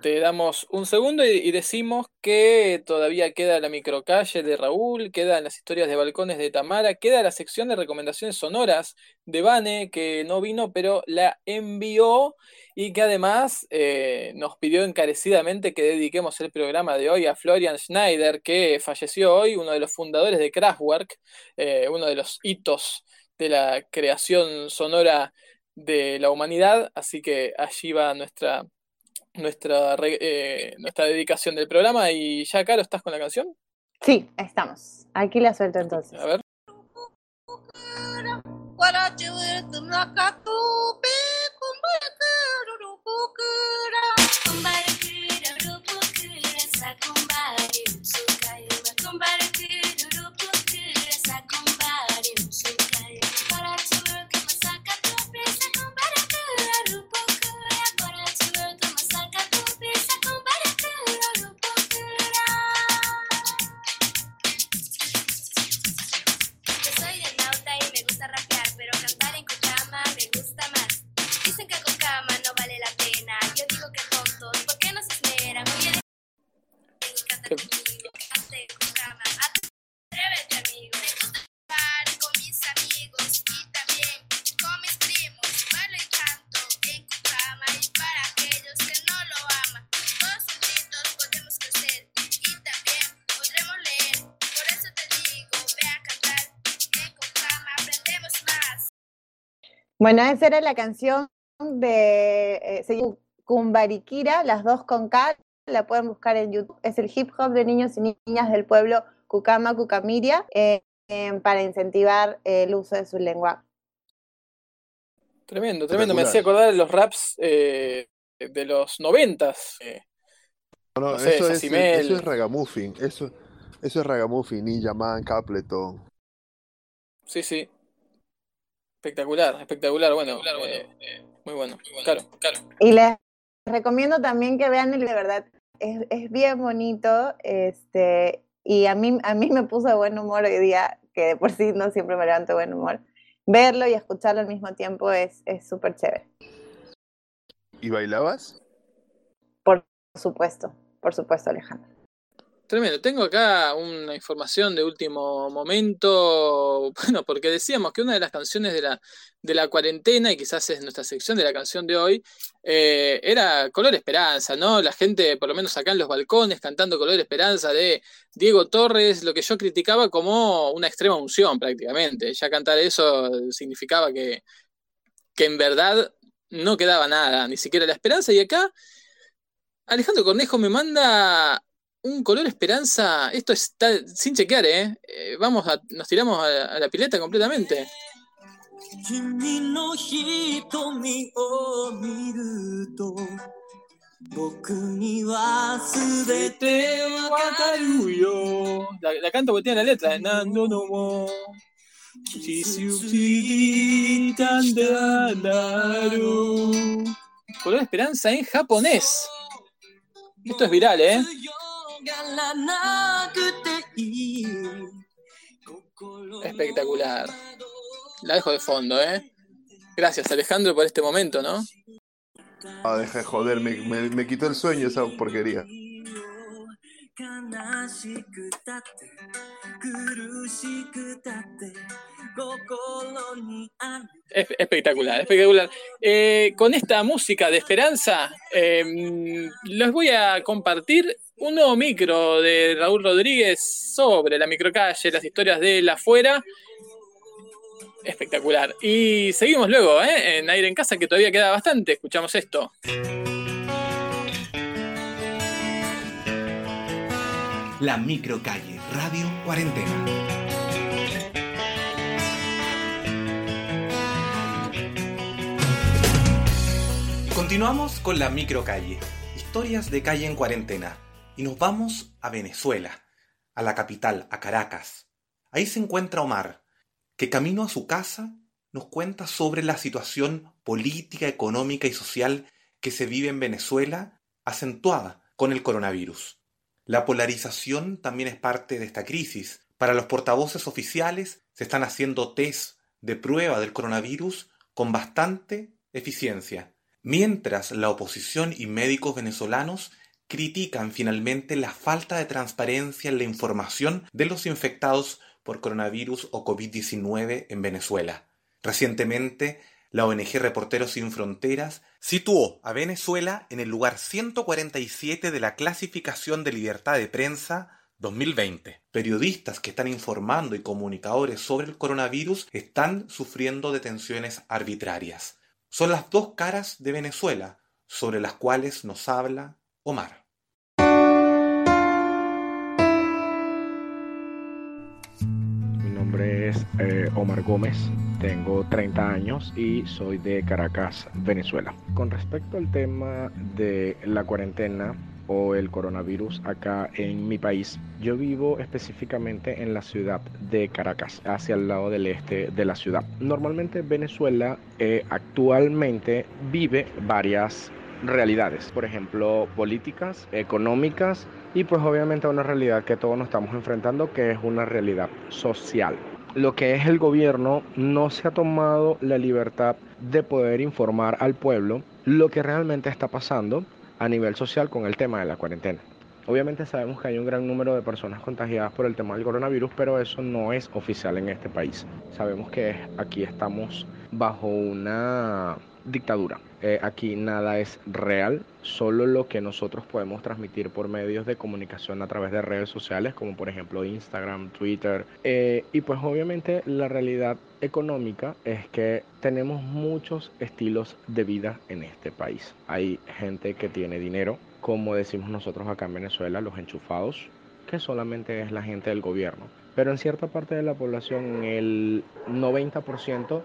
te damos un segundo y, decimos que todavía queda la microcalle de Raúl, quedan las historias de balcones de Tamara, queda la sección de recomendaciones sonoras de Vane, que no vino, pero la envió y que además eh, nos pidió encarecidamente que dediquemos el programa de hoy a Florian Schneider, que falleció hoy, uno de los fundadores de Kraftwerk, eh, uno de los hitos de la creación sonora de la humanidad, así que allí va nuestra nuestra, eh, nuestra dedicación del programa. Y ya, Caro, ¿estás con la canción? Sí, estamos. Aquí la suelto entonces. A ver. Bueno, esa era la canción de eh, Kumbarikira, las dos con K, la pueden buscar en YouTube. Es el hip hop de niños y niñas del pueblo Kukama, Kukamiria, eh, para incentivar el uso de su lengua. Tremendo, tremendo. Me hacía acordar de los raps eh, de los noventas. no, eso, es, eso, es, ragamuffin. Eso, eso es ragamuffin, Ninja Man, Capleton. Sí, sí. Espectacular, espectacular. Bueno, eh, muy bueno. Claro, claro. Y les recomiendo también que vean el de verdad. Es, es bien bonito. Este, y a mí, a mí me puso de buen humor hoy día, que de por sí no siempre me levanto de buen humor. Verlo y escucharlo al mismo tiempo es súper chévere. ¿Y bailabas? Por supuesto, por supuesto, Alejandro. Tremendo. Tengo acá una información de último momento. Bueno, porque decíamos que una de las canciones de la, de la cuarentena, y quizás es nuestra sección de la canción de hoy, eh, era Color Esperanza, ¿no? La gente, por lo menos acá en los balcones, cantando Color Esperanza de Diego Torres, lo que yo criticaba como una extrema unción prácticamente. Ya cantar eso significaba que, que en verdad no quedaba nada, ni siquiera la esperanza. Y acá Alejandro Cornejo me manda un color esperanza. Esto está sin chequear, ¿eh? eh vamos, a, nos tiramos a, la pileta completamente. La, la canto porque tiene la letra. No, no, Color esperanza en japonés. Esto es viral, ¿eh? Espectacular. La dejo de fondo, ¿eh? Gracias, Alejandro, por este momento, ¿no? Ah, deja de joder, me, me quitó el sueño esa porquería. Espectacular, espectacular. Eh, con esta música de esperanza, em, les voy a compartir un nuevo micro de Raúl Rodríguez sobre la microcalle, las historias de la afuera. Espectacular. Y seguimos luego, ¿eh? en aire en casa, que todavía queda bastante. Escuchamos esto. La microcalle, Radio Cuarentena. Continuamos con la microcalle, historias de calle en cuarentena, y nos vamos a Venezuela, a la capital, a Caracas. Ahí se encuentra Omar, que camino a su casa nos cuenta sobre la situación política, económica y social que se vive en Venezuela, acentuada con el coronavirus. La polarización también es parte de esta crisis. Para los portavoces oficiales se están haciendo test de prueba del coronavirus con bastante eficiencia, mientras la oposición y médicos venezolanos critican finalmente la falta de transparencia en la información de los infectados por coronavirus o COVID-19 en Venezuela. Recientemente, la ONG Reporteros Sin Fronteras situó a Venezuela en el lugar 147 de la clasificación de libertad de prensa 2020. Periodistas que están informando y comunicadores sobre el coronavirus están sufriendo detenciones arbitrarias. Son las dos caras de Venezuela sobre las cuales nos habla Omar. Nombre es eh, Omar Gómez, tengo 30 años y soy de Caracas, Venezuela. Con respecto al tema de la cuarentena o el coronavirus acá en mi país, yo vivo específicamente en la ciudad de Caracas, hacia el lado del este de la ciudad. Normalmente Venezuela eh, actualmente vive varias realidades, por ejemplo, políticas, económicas y pues obviamente una realidad que todos nos estamos enfrentando que es una realidad social lo que es el gobierno no se ha tomado la libertad de poder informar al pueblo lo que realmente está pasando a nivel social con el tema de la cuarentena. Obviamente sabemos que hay un gran número de personas contagiadas por el tema del coronavirus, pero eso no es oficial en este país. Sabemos que aquí estamos bajo una dictadura. Eh, aquí nada es real, solo lo que nosotros podemos transmitir por medios de comunicación a través de redes sociales, como por ejemplo Instagram, Twitter. Eh, y pues obviamente la realidad económica es que tenemos muchos estilos de vida en este país. Hay gente que tiene dinero, como decimos nosotros acá en Venezuela, los enchufados, que solamente es la gente del gobierno. Pero en cierta parte de la población, el 90%,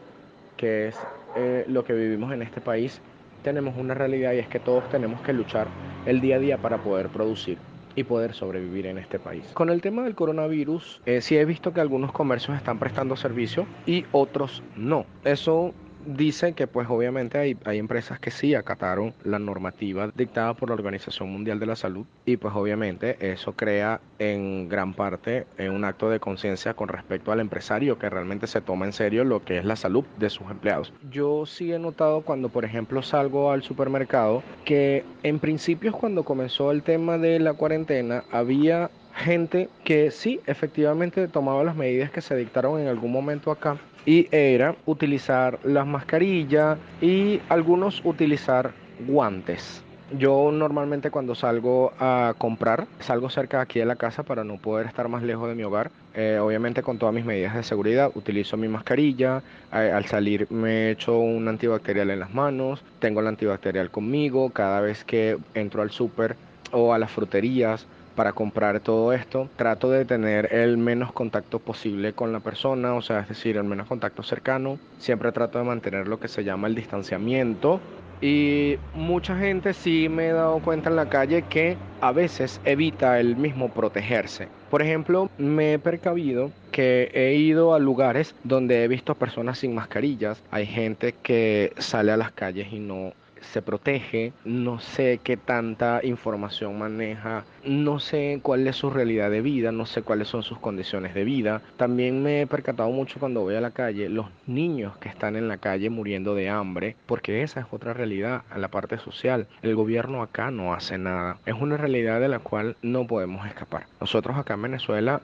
que es eh, lo que vivimos en este país, tenemos una realidad y es que todos tenemos que luchar el día a día para poder producir y poder sobrevivir en este país. Con el tema del coronavirus, eh, sí he visto que algunos comercios están prestando servicio y otros no. Eso dice que pues obviamente hay, hay empresas que sí acataron la normativa dictada por la Organización Mundial de la Salud y pues obviamente eso crea en gran parte un acto de conciencia con respecto al empresario que realmente se toma en serio lo que es la salud de sus empleados. Yo sí he notado cuando por ejemplo salgo al supermercado que en principio cuando comenzó el tema de la cuarentena había gente que sí, efectivamente tomaba las medidas que se dictaron en algún momento acá y era utilizar las mascarillas y algunos utilizar guantes. Yo normalmente cuando salgo a comprar, salgo cerca aquí de la casa para no poder estar más lejos de mi hogar. Eh, obviamente con todas mis medidas de seguridad, utilizo mi mascarilla, eh, al salir me echo un antibacterial en las manos, tengo el antibacterial conmigo, cada vez que entro al súper o a las fruterías para comprar todo esto. Trato de tener el menos contacto posible con la persona, o sea, es decir, el menos contacto cercano. Siempre trato de mantener lo que se llama el distanciamiento. Y mucha gente sí me he dado cuenta en la calle que a veces evita el mismo protegerse. Por ejemplo, me he percabido que he ido a lugares donde he visto personas sin mascarillas. Hay gente que sale a las calles y no se protege, no sé qué tanta información maneja, no sé cuál es su realidad de vida, no sé cuáles son sus condiciones de vida. También me he percatado mucho cuando voy a la calle, los niños que están en la calle muriendo de hambre, porque esa es otra realidad en la parte social. El gobierno acá no hace nada. Es una realidad de la cual no podemos escapar. Nosotros acá en Venezuela,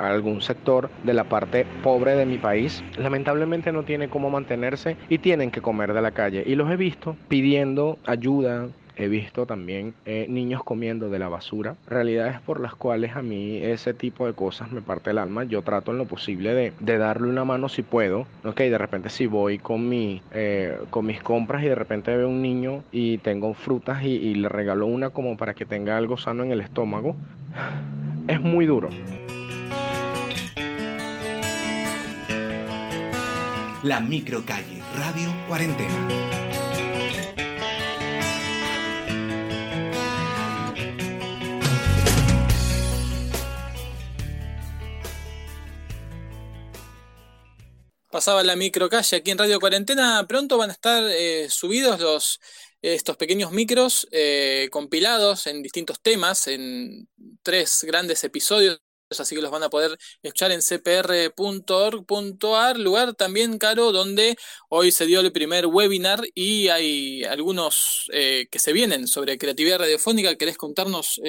algún sector de la parte pobre de mi país, lamentablemente no tiene cómo mantenerse y tienen que comer de la calle. Y los he visto pidiendo ayuda, he visto también eh, niños comiendo de la basura, realidades por las cuales a mí ese tipo de cosas me parte el alma. Yo trato en lo posible de, darle una mano si puedo, ok, de repente si voy con, mi, eh, con mis compras y de repente veo un niño y tengo frutas y, y le regalo una como para que tenga algo sano en el estómago, es muy duro. La microcalle Radio Cuarentena. Pasaba la microcalle aquí en Radio Cuarentena. Pronto van a estar eh, subidos los, estos pequeños micros eh, compilados en distintos temas, en tres grandes episodios, así que los van a poder escuchar en cpr.org.ar, lugar también caro donde hoy se dio el primer webinar y hay algunos eh, que se vienen sobre creatividad radiofónica. ¿Querés contarnos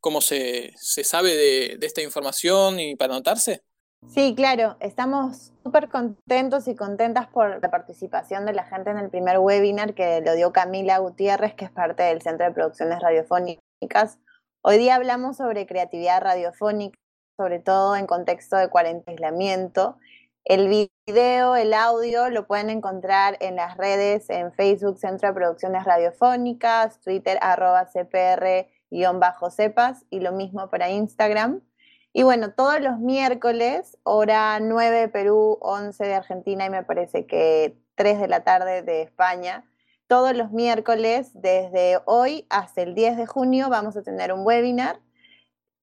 cómo se, sabe de, de esta información y para anotarse? Sí, claro, estamos súper contentos y contentas por la participación de la gente en el primer webinar que lo dio Camila Gutiérrez, que es parte del Centro de Producciones Radiofónicas. Hoy día hablamos sobre creatividad radiofónica, sobre todo en contexto de cuarentena aislamiento. El video, el audio lo pueden encontrar en las redes, en Facebook Centro de Producciones Radiofónicas, Twitter arroba CPR-cepas y lo mismo para Instagram. Y bueno, todos los miércoles, hora 9 de Perú, 11 de Argentina y me parece que 3 de la tarde de España, todos los miércoles, desde hoy hasta el 10 de junio, vamos a tener un webinar.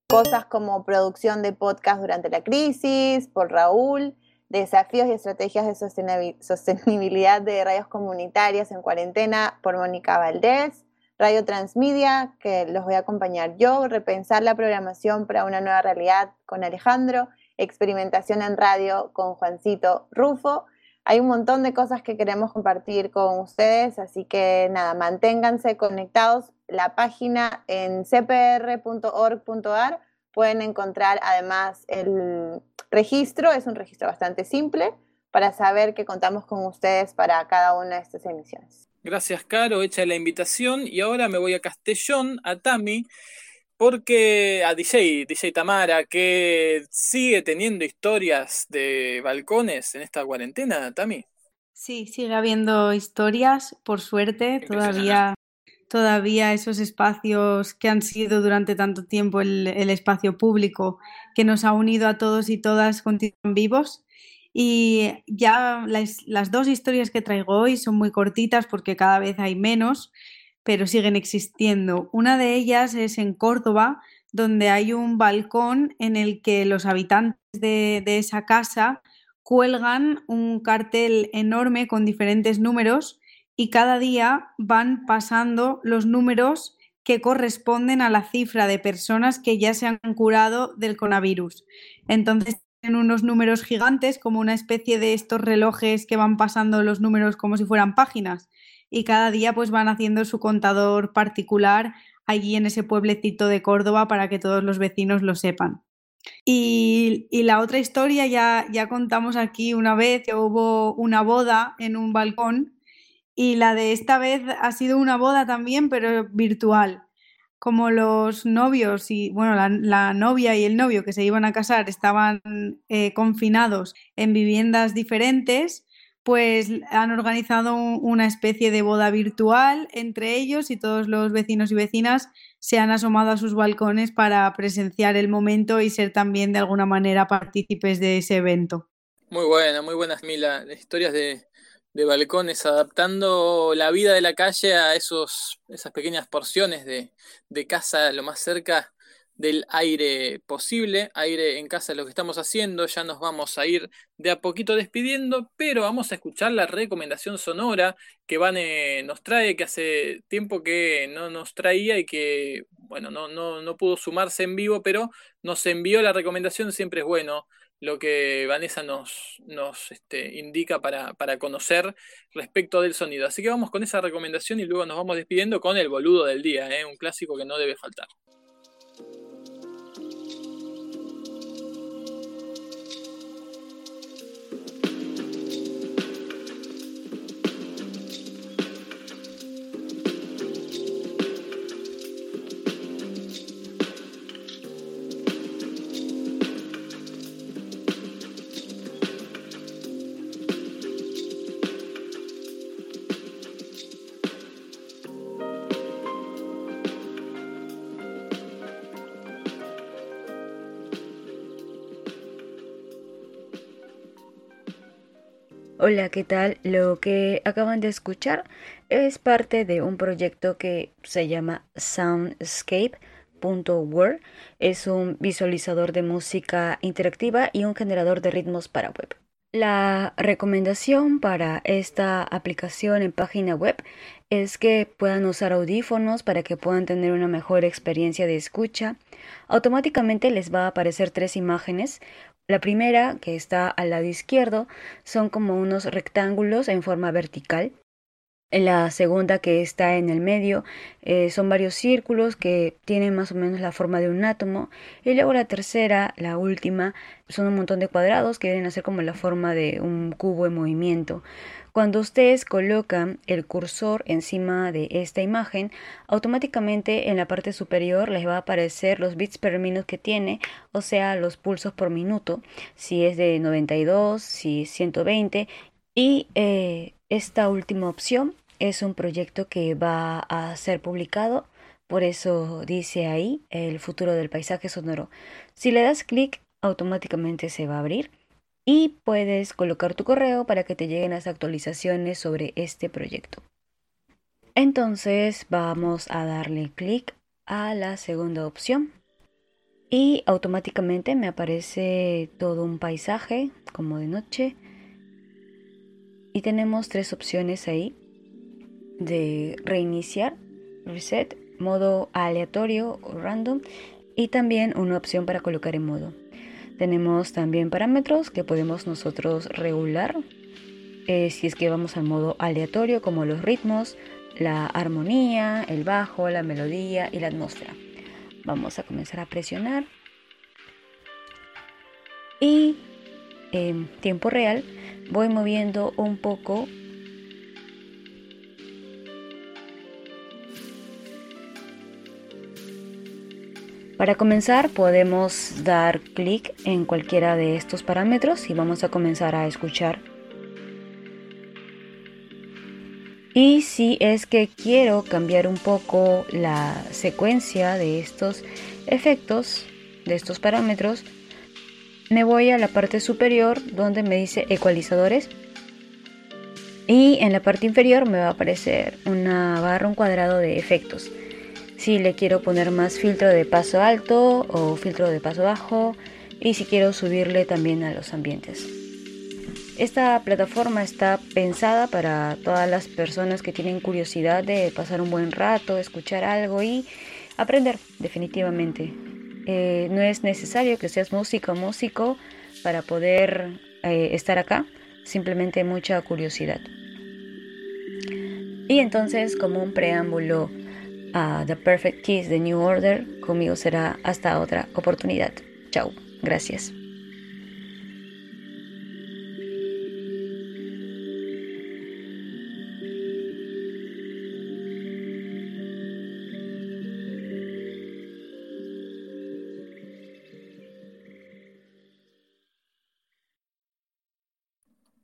Cosas como producción de podcast durante la crisis, por Raúl, desafíos y estrategias de sostenibilidad de radios comunitarias en cuarentena, por Mónica Valdés Radio Transmedia, que los voy a acompañar yo, repensar la programación para una nueva realidad con Alejandro, experimentación en radio con Juancito Rufo. Hay un montón de cosas que queremos compartir con ustedes, así que nada, manténganse conectados. La página en cpr.org.ar pueden encontrar además el registro, es un registro bastante simple para saber que contamos con ustedes para cada una de estas emisiones. Gracias, Caro, hecha la invitación. Y ahora me voy a Castellón, a Tami, porque a DJ, DJ Tamara, que sigue teniendo historias de balcones en esta cuarentena, Tami. Sí, sigue habiendo historias, por suerte, todavía, todavía esos espacios que han sido durante tanto tiempo el, el espacio público que nos ha unido a todos y todas continúan vivos y ya las, dos historias que traigo hoy son muy cortitas porque cada vez hay menos, pero siguen existiendo. Una de ellas es en Córdoba, donde hay un balcón en el que los habitantes de, esa casa cuelgan un cartel enorme con diferentes números y cada día van pasando los números que corresponden a la cifra de personas que ya se han curado del coronavirus. Entonces unos números gigantes como una especie de estos relojes que van pasando los números como si fueran páginas y cada día pues van haciendo su contador particular allí en ese pueblecito de Córdoba para que todos los vecinos lo sepan. Y, y, la otra historia ya, ya contamos aquí una vez que hubo una boda en un balcón y la de esta vez ha sido una boda también, pero virtual. Como los novios y, bueno, la, novia y el novio que se iban a casar estaban eh, confinados en viviendas diferentes, pues han organizado una especie de boda virtual entre ellos y todos los vecinos y vecinas se han asomado a sus balcones para presenciar el momento y ser también de alguna manera partícipes de ese evento. Muy buena, muy buenas, Mila. Historias de, de balcones, adaptando la vida de la calle a esos, esas pequeñas porciones de, de casa lo más cerca del aire posible, aire en casa es lo que estamos haciendo, ya nos vamos a ir de a poquito despidiendo, pero vamos a escuchar la recomendación sonora que Vane nos trae, que hace tiempo que no nos traía y que, bueno, no, no, no pudo sumarse en vivo, pero nos envió la recomendación, siempre es bueno lo que Vanessa nos, nos este, indica para, para, conocer respecto del sonido. Así que vamos con esa recomendación y luego nos vamos despidiendo con el boludo del día, ¿eh? un clásico que no debe faltar. Hola, ¿qué tal? Lo que acaban de escuchar es parte de un proyecto que se llama Soundscape.word. Es un visualizador de música interactiva y un generador de ritmos para web. La recomendación para esta aplicación en página web es que puedan usar audífonos para que puedan tener una mejor experiencia de escucha. Automáticamente les va a aparecer tres imágenes, la primera, que está al lado izquierdo, son como unos rectángulos en forma vertical. La segunda, que está en el medio, eh, son varios círculos que tienen más o menos la forma de un átomo. Y luego la tercera, la última, son un montón de cuadrados que vienen a ser como la forma de un cubo en movimiento. Cuando ustedes colocan el cursor encima de esta imagen, automáticamente en la parte superior les va a aparecer los bits per minuto que tiene, o sea, los pulsos por minuto, si es de 92, si es 120. Y eh, esta última opción es un proyecto que va a ser publicado, por eso dice ahí el futuro del paisaje sonoro. Si le das clic, automáticamente se va a abrir y puedes colocar tu correo para que te lleguen las actualizaciones sobre este proyecto. Entonces vamos a darle clic a la segunda opción y automáticamente me aparece todo un paisaje como de noche y tenemos tres opciones ahí de reiniciar, reset, modo aleatorio o random y también una opción para colocar en modo. Tenemos también parámetros que podemos nosotros regular eh, si es que vamos al modo aleatorio como los ritmos, la armonía, el bajo, la melodía y la atmósfera. Vamos a comenzar a presionar y en tiempo real voy moviendo un poco Para comenzar podemos dar clic en cualquiera de estos parámetros y vamos a comenzar a escuchar. Y si es que quiero cambiar un poco la secuencia de estos efectos, de estos parámetros, me voy a la parte superior donde me dice ecualizadores y en la parte inferior me va a aparecer una barra, un cuadrado de efectos si le quiero poner más filtro de paso alto o filtro de paso bajo y si quiero subirle también a los ambientes. Esta plataforma está pensada para todas las personas que tienen curiosidad de pasar un buen rato, escuchar algo y aprender definitivamente. Eh, no es necesario que seas músico o músico para poder eh, estar acá, simplemente mucha curiosidad. Y entonces, como un preámbulo a The Perfect Kiss de New Order, conmigo será hasta otra oportunidad. Chao, gracias.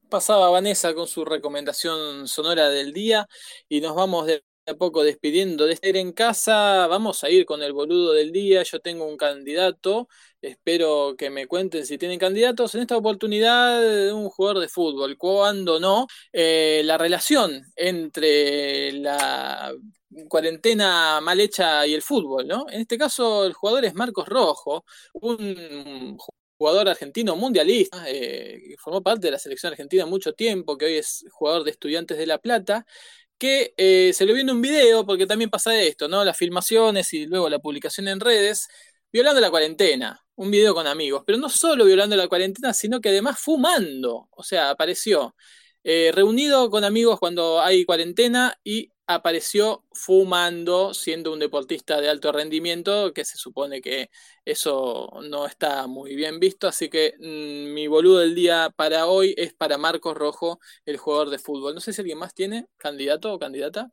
pasaba Vanessa con su recomendación sonora del día y nos vamos de a poco despidiendo de estar en casa. Vamos a ir con el boludo del día. Yo tengo un candidato. Espero que me cuenten si tienen candidatos. En esta oportunidad, un jugador de fútbol. Cuando no, eh, la relación entre la cuarentena mal hecha y el fútbol, ¿no? En este caso, el jugador es Marcos Rojo, un jugador argentino mundialista, eh, que formó parte de la selección argentina mucho tiempo, que hoy es jugador de Estudiantes de La Plata, que eh, se lo vio en un video, porque también pasa esto, ¿no? Las filmaciones y luego la publicación en redes, violando la cuarentena, un video con amigos, pero no solo violando la cuarentena, sino que además fumando, o sea, apareció eh, reunido con amigos cuando hay cuarentena y apareció fumando, siendo un deportista de alto rendimiento, que se supone que eso no está muy bien visto, así que mm, mi boludo del día para hoy es para Marcos Rojo, el jugador de fútbol. No sé si alguien más tiene candidato o candidata.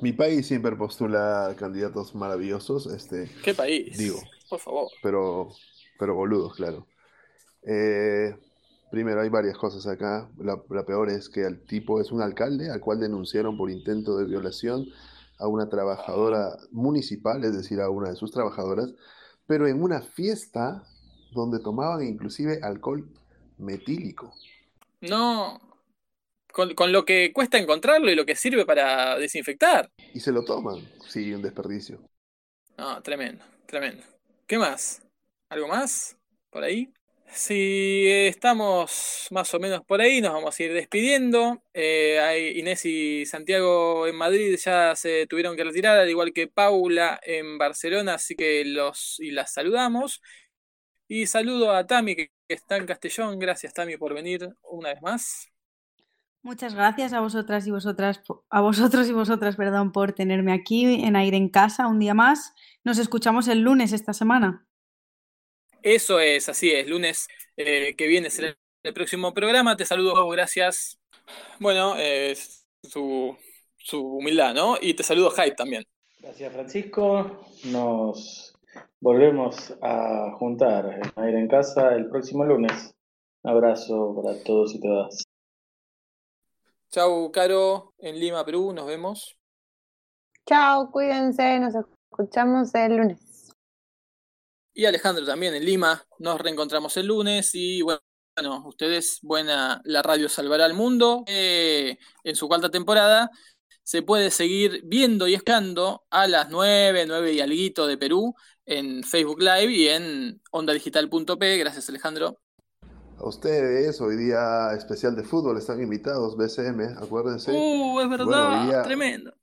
Mi país siempre postula candidatos maravillosos, este. ¿Qué país? Digo. Por favor. Pero, pero boludos, claro. Eh, Primero, hay varias cosas acá. La, peor es que el tipo es un alcalde al cual denunciaron por intento de violación a una trabajadora municipal, es decir, a una de sus trabajadoras, pero en una fiesta donde tomaban inclusive alcohol metílico. No, con, con, lo que cuesta encontrarlo y lo que sirve para desinfectar. Y se lo toman, sí, un desperdicio. No, tremendo, tremendo. ¿Qué más? ¿Algo más? ¿Por ahí? Si estamos más o menos por ahí, nos vamos a ir despidiendo. Eh, Inés y Santiago en Madrid ya se tuvieron que retirar, al igual que Paula en Barcelona, así que los y las saludamos. Y saludo a Tami que, está en Castellón. Gracias Tami por venir una vez más. Muchas gracias a vosotras y vosotras, a vosotros y vosotras, perdón, por tenerme aquí en Aire en Casa un día más. Nos escuchamos el lunes esta semana. Eso es, así es. Lunes eh, que viene será el próximo programa. Te saludo, gracias. Bueno, eh, su, humildad, ¿no? Y te saludo, Hype, también. Gracias, Francisco. Nos volvemos a juntar a ir en casa el próximo lunes. Un abrazo para todos y todas. Chau, Caro, en Lima, Perú. Nos vemos. Chao, cuídense. Nos escuchamos el lunes y Alejandro también en Lima. Nos reencontramos el lunes y bueno, ustedes, buena, la radio salvará al mundo. Eh, en su cuarta temporada se puede seguir viendo y escuchando a las 9, 9 y alguito de Perú en Facebook Live y en ondadigital.p. Gracias Alejandro. A ustedes, hoy día especial de fútbol, están invitados, BCM, acuérdense. Uh, es verdad, tremendo.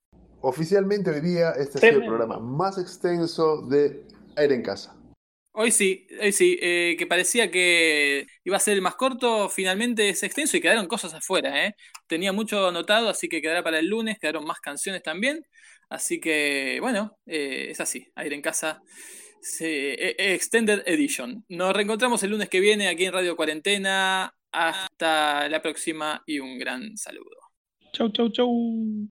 Oficialmente hoy día este es el programa más extenso de Aire en Casa. Hoy sí, hoy sí, eh, que parecía que iba a ser el más corto, finalmente es extenso y quedaron cosas afuera, ¿eh? Tenía mucho anotado, así que quedará para el lunes, quedaron más canciones también. Así que, bueno, eh, es así, Aire en Casa e, e, Extended Edition. Nos reencontramos el lunes que viene aquí en Radio Cuarentena. Hasta la próxima y un gran saludo. Chau, chau, chau.